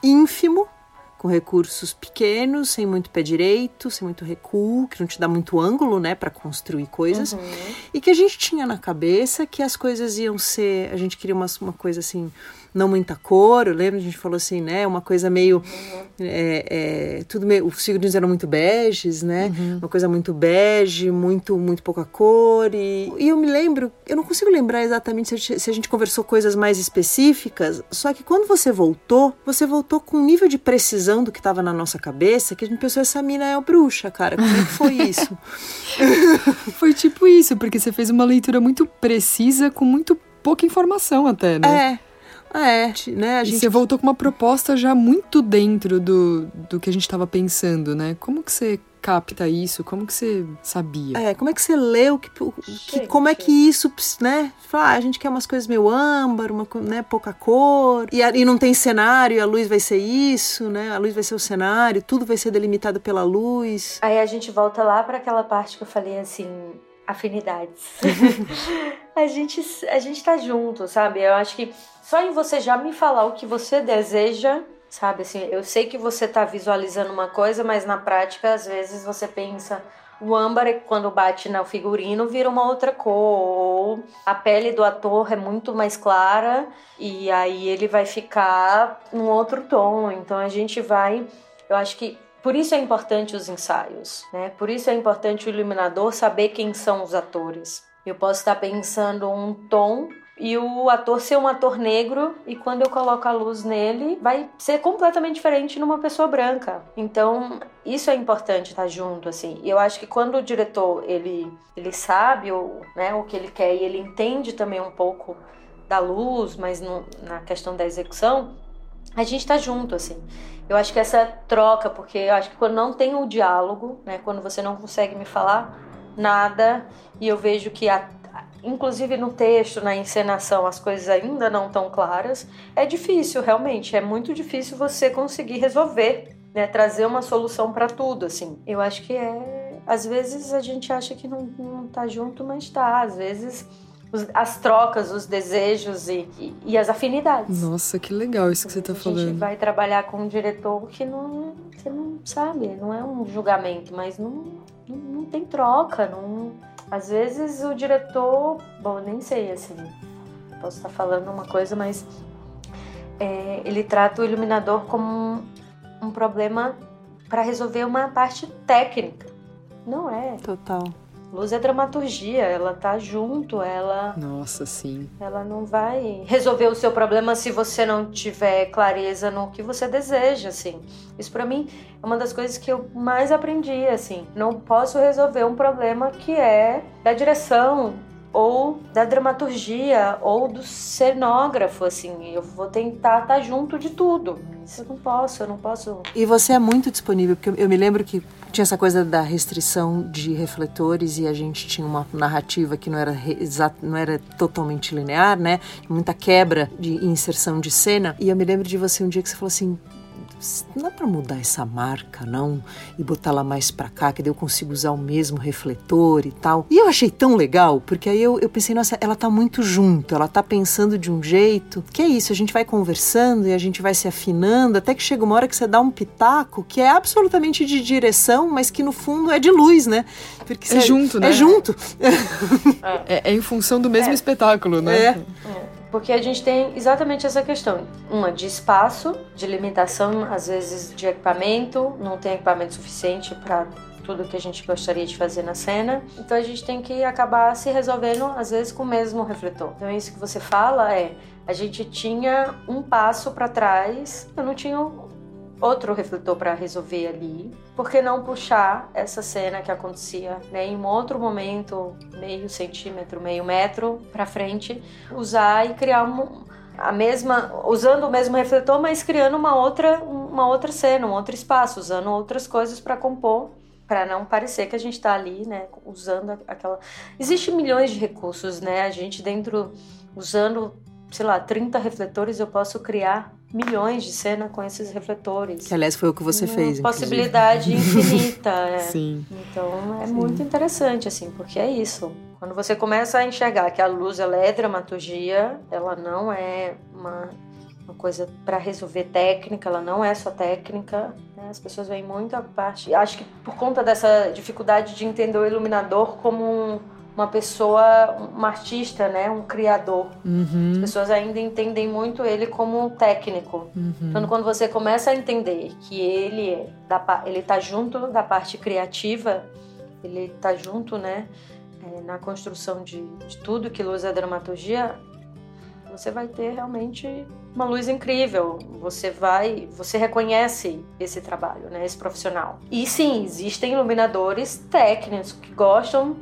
Speaker 2: ínfimo, com recursos pequenos, sem muito pé direito, sem muito recuo, que não te dá muito ângulo, né, para construir coisas. Uhum. E que a gente tinha na cabeça que as coisas iam ser, a gente queria uma, uma coisa assim, não muita cor, eu lembro, a gente falou assim, né? Uma coisa meio. Uhum. É, é, tudo meio. Os figurinos eram muito beges, né? Uhum. Uma coisa muito bege, muito, muito pouca cor. E, e eu me lembro, eu não consigo lembrar exatamente se a, gente, se a gente conversou coisas mais específicas, só que quando você voltou, você voltou com um nível de precisão do que estava na nossa cabeça que a gente pensou, essa mina é o bruxa, cara. Como é que foi isso?
Speaker 1: foi tipo isso, porque você fez uma leitura muito precisa com muito pouca informação até,
Speaker 2: né? É. É, né?
Speaker 1: A gente... E você voltou com uma proposta já muito dentro do, do que a gente estava pensando, né? Como que você capta isso? Como que você sabia?
Speaker 2: É, como é que você leu? Que, que, como é que isso, né? Fala, ah, a gente quer umas coisas meio âmbar, uma, né, pouca cor, e, e não tem cenário, a luz vai ser isso, né? A luz vai ser o cenário, tudo vai ser delimitado pela luz.
Speaker 3: Aí a gente volta lá para aquela parte que eu falei assim, afinidades. a gente a gente tá junto, sabe? Eu acho que só em você já me falar o que você deseja, sabe? Assim, eu sei que você tá visualizando uma coisa, mas na prática, às vezes você pensa. O âmbar, quando bate no figurino, vira uma outra cor. Ou a pele do ator é muito mais clara e aí ele vai ficar num outro tom. Então a gente vai. Eu acho que por isso é importante os ensaios, né? Por isso é importante o iluminador saber quem são os atores. Eu posso estar pensando um tom e o ator ser um ator negro e quando eu coloco a luz nele vai ser completamente diferente numa pessoa branca. Então, isso é importante estar junto assim. E eu acho que quando o diretor ele ele sabe o, né, o que ele quer e ele entende também um pouco da luz, mas no, na questão da execução, a gente está junto, assim. Eu acho que essa troca, porque eu acho que quando não tem o diálogo, né, quando você não consegue me falar nada, e eu vejo que a, inclusive no texto, na encenação, as coisas ainda não estão claras, é difícil, realmente. É muito difícil você conseguir resolver, né? Trazer uma solução para tudo, assim. Eu acho que é. Às vezes a gente acha que não, não tá junto, mas tá. Às vezes as trocas, os desejos e, e, e, as afinidades.
Speaker 1: Nossa, que legal isso que você está falando. A
Speaker 3: gente vai trabalhar com um diretor que não, você não sabe, não é um julgamento, mas não, não, não tem troca, não às vezes o diretor, bom, nem sei assim, posso estar falando uma coisa, mas é, ele trata o iluminador como um, um problema para resolver uma parte técnica. Não é.
Speaker 2: Total.
Speaker 3: Luz é dramaturgia, ela tá junto, ela.
Speaker 1: Nossa, sim.
Speaker 3: Ela não vai resolver o seu problema se você não tiver clareza no que você deseja, assim. Isso para mim é uma das coisas que eu mais aprendi, assim. Não posso resolver um problema que é da direção, ou da dramaturgia ou do cenógrafo, assim. Eu vou tentar estar tá junto de tudo. Isso eu não posso, eu não posso.
Speaker 2: E você é muito disponível, porque eu me lembro que tinha essa coisa da restrição de refletores e a gente tinha uma narrativa que não era não era totalmente linear, né? Muita quebra de inserção de cena. E eu me lembro de você um dia que você falou assim: não dá para mudar essa marca, não, e botar ela mais para cá, que daí eu consigo usar o mesmo refletor e tal. E eu achei tão legal, porque aí eu, eu pensei, nossa, ela tá muito junto, ela tá pensando de um jeito, que é isso, a gente vai conversando e a gente vai se afinando, até que chega uma hora que você dá um pitaco que é absolutamente de direção, mas que no fundo é de luz, né?
Speaker 1: Porque é junto, né?
Speaker 2: É junto.
Speaker 1: É, é em função do mesmo é. espetáculo, né?
Speaker 3: É. Porque a gente tem exatamente essa questão, uma de espaço, de limitação, às vezes de equipamento, não tem equipamento suficiente para tudo que a gente gostaria de fazer na cena. Então a gente tem que acabar se resolvendo às vezes com o mesmo refletor. Então isso que você fala é, a gente tinha um passo para trás, eu não tinha outro refletor para resolver ali. Por que não puxar essa cena que acontecia né, em um outro momento, meio centímetro, meio metro para frente, usar e criar uma, a mesma, usando o mesmo refletor, mas criando uma outra, uma outra cena, um outro espaço, usando outras coisas para compor para não parecer que a gente está ali, né, usando aquela. Existem milhões de recursos, né? A gente dentro usando, sei lá, 30 refletores eu posso criar milhões de cenas com esses refletores.
Speaker 2: Que aliás foi o que você Uma fez.
Speaker 3: Possibilidade infinita. É.
Speaker 1: Sim.
Speaker 3: Então é Sim. muito interessante assim, porque é isso. Quando você começa a enxergar que a luz ela é dramaturgia, ela não é uma, uma coisa para resolver técnica, ela não é só técnica. Né? As pessoas veem muito a parte. Acho que por conta dessa dificuldade de entender o iluminador como um uma pessoa, um artista, né, um criador.
Speaker 1: Uhum.
Speaker 3: As pessoas ainda entendem muito ele como um técnico.
Speaker 1: Uhum.
Speaker 3: Então, quando você começa a entender que ele é da, ele está junto da parte criativa, ele está junto, né, é, na construção de, de tudo que luz é dramaturgia, você vai ter realmente uma luz incrível. Você vai, você reconhece esse trabalho, né, esse profissional. E sim, existem iluminadores técnicos que gostam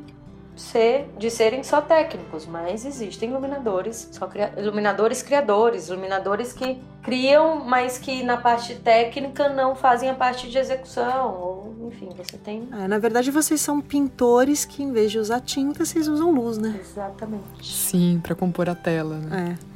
Speaker 3: ser, de serem só técnicos, mas existem iluminadores, só cria, iluminadores criadores, iluminadores que criam, mas que na parte técnica não fazem a parte de execução, ou enfim, você tem.
Speaker 2: É, na verdade, vocês são pintores que em vez de usar tinta, vocês usam luz, né?
Speaker 3: Exatamente.
Speaker 1: Sim, para compor a tela, né?
Speaker 2: É.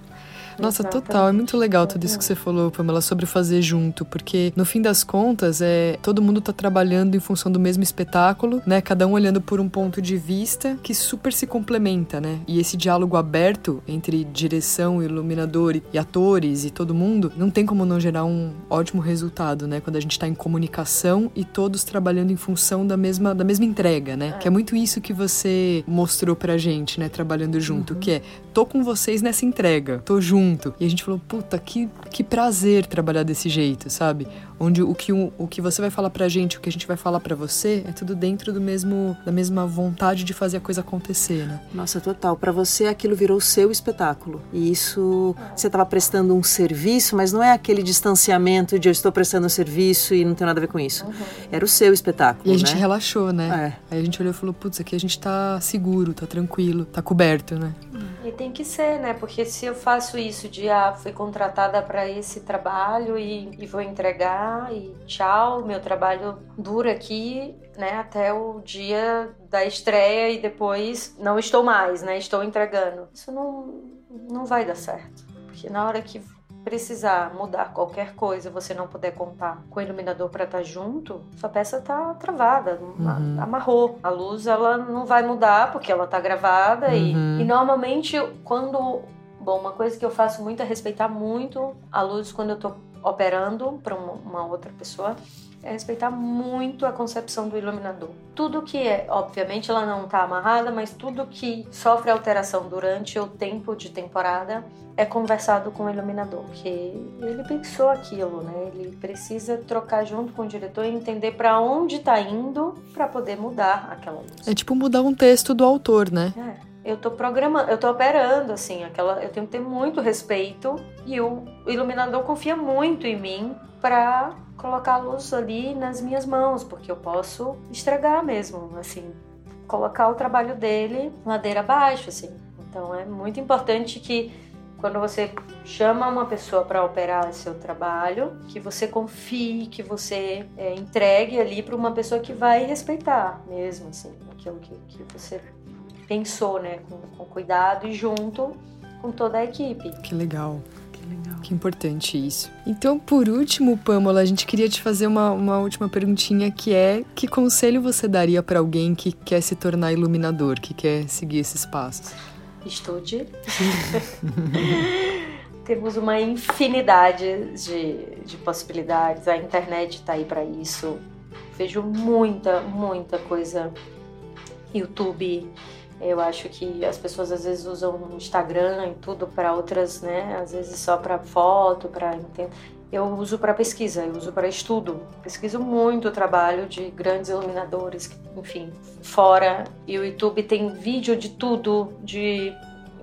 Speaker 1: Nossa, Exatamente. total. É muito legal tudo isso que você falou, Pamela, sobre fazer junto, porque no fim das contas, é todo mundo tá trabalhando em função do mesmo espetáculo, né? Cada um olhando por um ponto de vista que super se complementa, né? E esse diálogo aberto entre direção, iluminador e atores e todo mundo, não tem como não gerar um ótimo resultado, né? Quando a gente tá em comunicação e todos trabalhando em função da mesma, da mesma entrega, né? É. Que é muito isso que você mostrou pra gente, né? Trabalhando junto, uhum. que é tô com vocês nessa entrega, tô junto. E a gente falou, puta, que, que prazer trabalhar desse jeito, sabe? Onde o que, o, o que você vai falar pra gente, o que a gente vai falar pra você, é tudo dentro do mesmo da mesma vontade de fazer a coisa acontecer, né?
Speaker 2: Nossa, total. Para você aquilo virou o seu espetáculo. E isso você estava prestando um serviço, mas não é aquele distanciamento de eu estou prestando um serviço e não tem nada a ver com isso. Uhum. Era o seu espetáculo.
Speaker 1: E a gente
Speaker 2: né?
Speaker 1: relaxou, né? É. Aí a gente olhou e falou, putz, aqui a gente tá seguro, tá tranquilo, tá coberto, né?
Speaker 3: Tem que ser, né? Porque se eu faço isso de ah, fui contratada para esse trabalho e, e, vou entregar e tchau, meu trabalho dura aqui, né, até o dia da estreia e depois não estou mais, né? Estou entregando. Isso não não vai dar certo. Porque na hora que precisar mudar qualquer coisa, você não puder contar com o iluminador para estar tá junto, sua peça tá travada, uhum. amarrou. A luz ela não vai mudar porque ela tá gravada uhum. e, e normalmente quando Bom, uma coisa que eu faço muito é respeitar muito a luz quando eu tô operando para uma, uma, outra pessoa é respeitar muito a concepção do iluminador. Tudo que é, obviamente ela não está amarrada, mas tudo que sofre alteração durante o tempo de temporada é conversado com o iluminador, que ele pensou aquilo, né? Ele precisa trocar junto com o diretor e entender para onde está indo para poder mudar aquela luz.
Speaker 1: É tipo mudar um texto do autor, né?
Speaker 3: É eu tô programando, eu tô operando, assim, aquela, eu tenho que ter muito respeito e o iluminador confia muito em mim para luz ali nas minhas mãos, porque eu posso estragar mesmo, assim, colocar o trabalho dele ladeira abaixo, assim. Então é muito importante que quando você chama uma pessoa para operar seu trabalho, que você confie, que você é, entregue ali para uma pessoa que vai respeitar mesmo, assim, aquilo que, que você pensou, né, com, com cuidado e junto com toda a equipe.
Speaker 1: Que legal. Que legal. Que importante isso. Então, por último, Pamela, a gente queria te fazer uma, uma última perguntinha que é: que conselho você daria para alguém que quer se tornar iluminador, que quer seguir esses passos?
Speaker 3: Estude. Temos uma infinidade de, de possibilidades, a internet está aí para isso. Vejo muita, muita coisa. YouTube, eu acho que as pessoas às vezes usam o Instagram e tudo para outras, né? Às vezes só para foto, para eu uso para pesquisa, eu uso para estudo. Pesquiso muito o trabalho de grandes iluminadores, enfim, fora. E o YouTube tem vídeo de tudo, de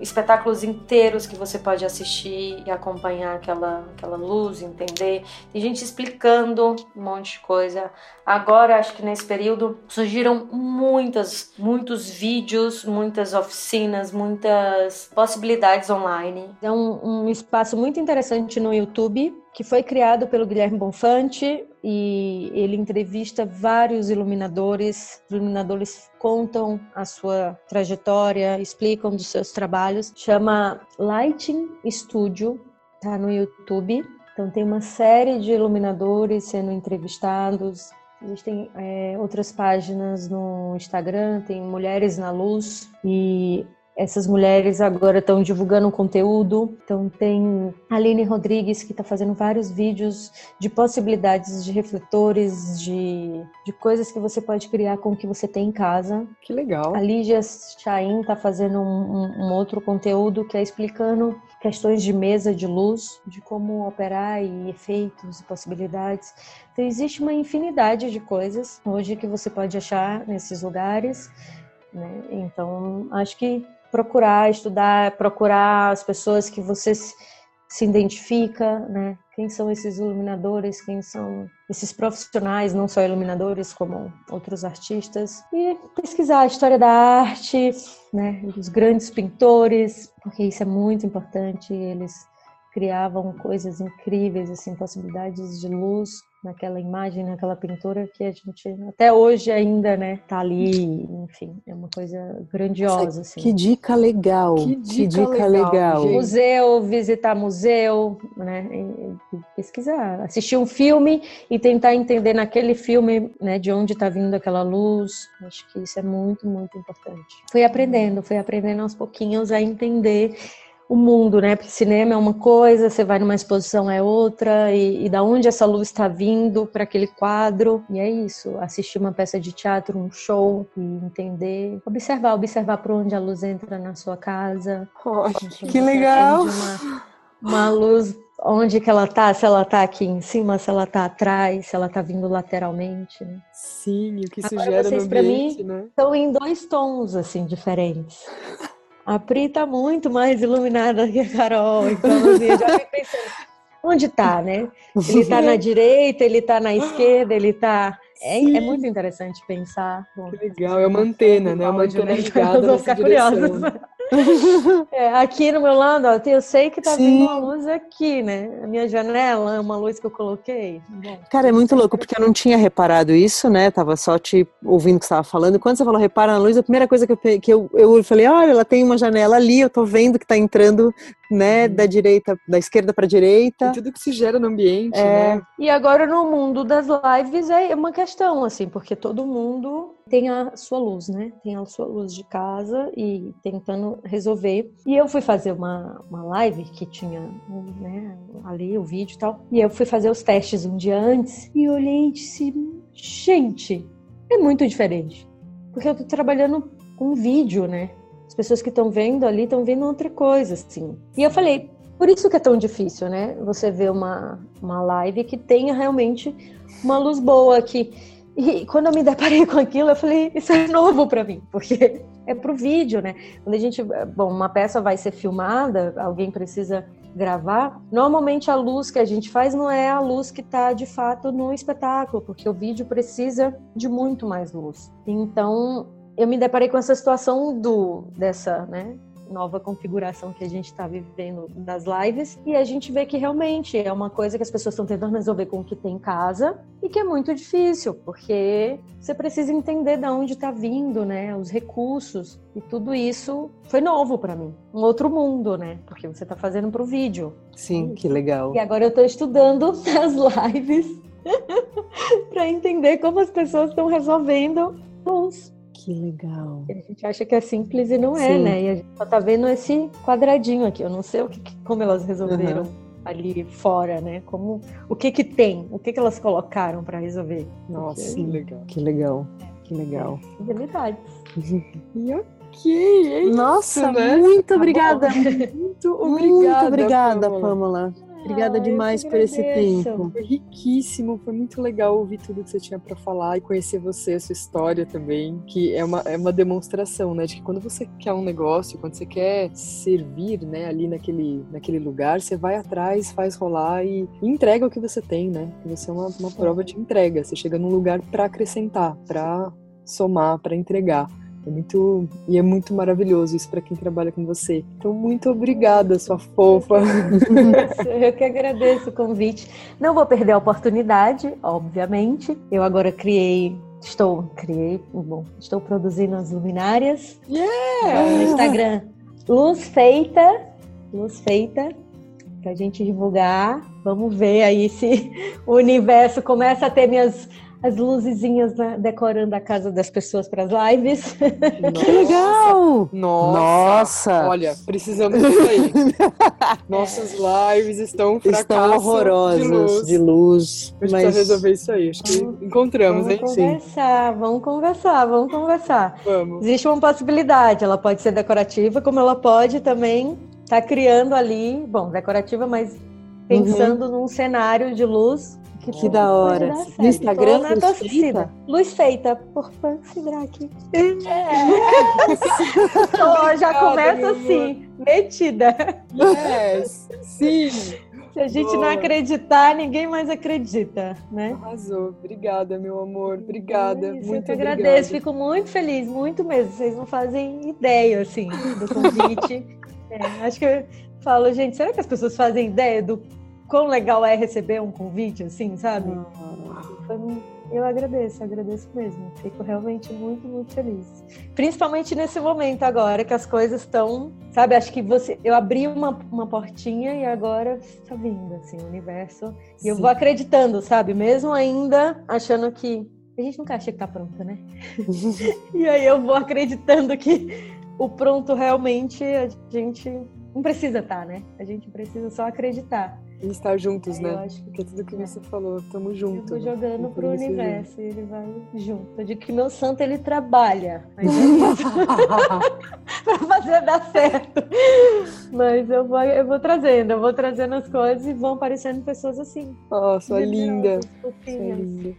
Speaker 3: espetáculos inteiros que você pode assistir e acompanhar aquela, aquela luz, entender. Tem gente explicando um monte de coisa. Agora, acho que nesse período surgiram muitas, muitos vídeos, muitas oficinas, muitas possibilidades online. É um, um espaço muito interessante no YouTube que foi criado pelo Guilherme Bonfante e ele entrevista vários iluminadores. Os iluminadores contam a sua trajetória, explicam dos seus trabalhos. Chama Lighting Studio, tá no YouTube. Então tem uma série de iluminadores sendo entrevistados. Existem é, outras páginas no Instagram, tem Mulheres na Luz e essas mulheres agora estão divulgando conteúdo. Então tem a Aline Rodrigues que está fazendo vários vídeos de possibilidades de refletores, de, de coisas que você pode criar com o que você tem em casa.
Speaker 1: Que legal.
Speaker 3: A Lígia Chain está fazendo um, um, um outro conteúdo que é explicando questões de mesa de luz, de como operar e efeitos e possibilidades. Então existe uma infinidade de coisas hoje que você pode achar nesses lugares. Né? Então acho que procurar estudar, procurar as pessoas que você se identifica, né? Quem são esses iluminadores, quem são esses profissionais, não só iluminadores, como outros artistas, e pesquisar a história da arte, né, dos grandes pintores, porque isso é muito importante, eles criavam coisas incríveis, assim, possibilidades de luz naquela imagem, naquela pintura que a gente até hoje ainda, né, tá ali, enfim, é uma coisa grandiosa, assim.
Speaker 2: Que dica legal. Que dica, que dica legal. legal.
Speaker 3: Museu, visitar museu, né, pesquisar, assistir um filme e tentar entender naquele filme, né, de onde está vindo aquela luz. Acho que isso é muito, muito importante. Fui aprendendo, fui aprendendo aos pouquinhos a entender o mundo, né? Porque cinema é uma coisa, você vai numa exposição é outra, e, e da onde essa luz está vindo para aquele quadro. E é isso, assistir uma peça de teatro, um show, e entender, observar, observar por onde a luz entra na sua casa.
Speaker 2: Oh, que legal!
Speaker 3: Uma, uma luz onde que ela tá, se ela tá aqui em cima, se ela tá atrás, se ela tá vindo lateralmente, né?
Speaker 1: Sim, o que isso Agora, gera vocês, no ambiente,
Speaker 3: mim, né? Estão em dois tons, assim, diferentes. A Pri tá muito mais iluminada que a Carol. Então, assim, eu já fico pensando, onde tá, né? Ele tá na direita, ele tá na esquerda, ele tá. É, é muito interessante pensar.
Speaker 1: Bom, que legal, é uma antena, né? É uma antena ligada. Eu vou ficar curiosa.
Speaker 3: É, aqui no meu lado, ó, eu sei que tá Sim. vindo uma luz aqui, né? A minha janela é uma luz que eu coloquei.
Speaker 2: Bom, Cara, é muito louco, porque eu não tinha reparado isso, né? Tava só te ouvindo o que você estava falando. E quando você falou repara na luz, a primeira coisa que eu, que eu, eu falei, olha, ela tem uma janela ali, eu tô vendo que tá entrando, né, uhum. da direita, da esquerda para direita.
Speaker 1: E tudo que se gera no ambiente, é. né?
Speaker 3: E agora no mundo das lives é uma questão, assim, porque todo mundo tem a sua luz, né? Tem a sua luz de casa e tentando resolver. E eu fui fazer uma, uma live que tinha né, ali o vídeo e tal. E eu fui fazer os testes um dia antes e olhei e disse: gente, é muito diferente. Porque eu tô trabalhando com vídeo, né? As pessoas que estão vendo ali estão vendo outra coisa, assim. E eu falei, por isso que é tão difícil, né? Você ver uma, uma live que tenha realmente uma luz boa aqui. E quando eu me deparei com aquilo, eu falei, isso é novo para mim, porque é pro vídeo, né? Quando a gente, bom, uma peça vai ser filmada, alguém precisa gravar, normalmente a luz que a gente faz não é a luz que está de fato no espetáculo, porque o vídeo precisa de muito mais luz. Então, eu me deparei com essa situação do dessa, né, nova configuração que a gente está vivendo das lives e a gente vê que realmente é uma coisa que as pessoas estão tentando resolver com o que tem em casa e que é muito difícil, porque você precisa entender de onde está vindo, né, os recursos e tudo isso foi novo para mim, um outro mundo, né, porque você está fazendo para o vídeo.
Speaker 2: Sim, que legal.
Speaker 3: E agora eu estou estudando as lives para entender como as pessoas estão resolvendo luz.
Speaker 2: Que legal.
Speaker 3: A gente acha que é simples e não é, Sim. né? E a gente só tá vendo esse quadradinho aqui. Eu não sei o que, como elas resolveram uhum. ali fora, né? Como o que que tem, o que que elas colocaram para resolver.
Speaker 2: Nossa, que legal. Que legal. Que legal.
Speaker 3: É, habilidades.
Speaker 1: e ok, é
Speaker 2: Nossa,
Speaker 1: isso, né?
Speaker 2: muito tá obrigada. muito obrigada. Muito obrigada, Pamela. Pamela. Obrigada ah, demais por esse tempo.
Speaker 1: Foi riquíssimo, foi muito legal ouvir tudo que você tinha para falar e conhecer você, a sua história também, que é uma, é uma demonstração, né, de que quando você quer um negócio, quando você quer servir, né, ali naquele, naquele lugar, você vai atrás, faz rolar e, e entrega o que você tem, né? Você é uma, uma prova de entrega, você chega num lugar para acrescentar, para somar, para entregar. É muito e é muito maravilhoso isso para quem trabalha com você. Então muito obrigada, sua fofa.
Speaker 3: Eu que agradeço o convite. Não vou perder a oportunidade, obviamente. Eu agora criei Estou, criei, bom, estou produzindo as luminárias
Speaker 1: yeah!
Speaker 3: no Instagram. Luz Feita, Luz Feita, pra gente divulgar. Vamos ver aí se o universo começa a ter minhas as luzezinhas né, decorando a casa das pessoas para as lives.
Speaker 2: Nossa, que legal!
Speaker 1: Nossa, Nossa! Olha, precisamos disso aí. Nossas lives estão
Speaker 2: Estão horrorosas de luz. De luz
Speaker 1: a gente mas... precisa resolver isso aí. Acho que vamos, encontramos,
Speaker 3: vamos hein? Conversar, Sim. Vamos conversar, vamos conversar.
Speaker 1: Vamos.
Speaker 3: Existe uma possibilidade. Ela pode ser decorativa, como ela pode também estar tá criando ali, bom, decorativa, mas pensando uhum. num cenário de luz
Speaker 2: que, que da hora. No Instagram,
Speaker 3: Tô Luz Feita? Luz Feita, por Pansidraque. É. Tô, já começa assim, metida.
Speaker 1: Yes. Sim.
Speaker 3: Se a gente Boa. não acreditar, ninguém mais acredita, né?
Speaker 1: Arrasou. Obrigada, meu amor. Obrigada. É isso, muito eu que
Speaker 3: agradeço. Fico muito feliz, muito mesmo. Vocês não fazem ideia, assim, do convite. é, acho que eu falo, gente, será que as pessoas fazem ideia do quão legal é receber um convite, assim, sabe? Uhum. Eu agradeço, agradeço mesmo. Fico realmente muito, muito feliz. Principalmente nesse momento agora que as coisas estão, sabe? Acho que você, eu abri uma, uma portinha e agora está vindo, assim, o universo. E eu vou acreditando, sabe? Mesmo ainda achando que a gente nunca acha que tá pronta, né? e aí eu vou acreditando que o pronto realmente a gente não precisa estar, tá, né? A gente precisa só acreditar.
Speaker 1: E estar juntos, é, né? Porque é tudo que você falou, tamo junto.
Speaker 3: Eu vou jogando pro universo e ele vai junto. Eu digo que meu santo ele trabalha é para fazer dar certo. Mas eu vou, eu vou trazendo, eu vou trazendo as coisas e vão aparecendo pessoas assim.
Speaker 1: Oh, sua linda. Sua linda.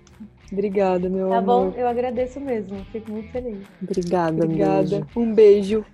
Speaker 1: Obrigada, meu
Speaker 3: tá
Speaker 1: amor.
Speaker 3: Tá bom, eu agradeço mesmo. Fico muito feliz.
Speaker 2: Obrigada,
Speaker 1: Obrigada. Um beijo.
Speaker 3: Um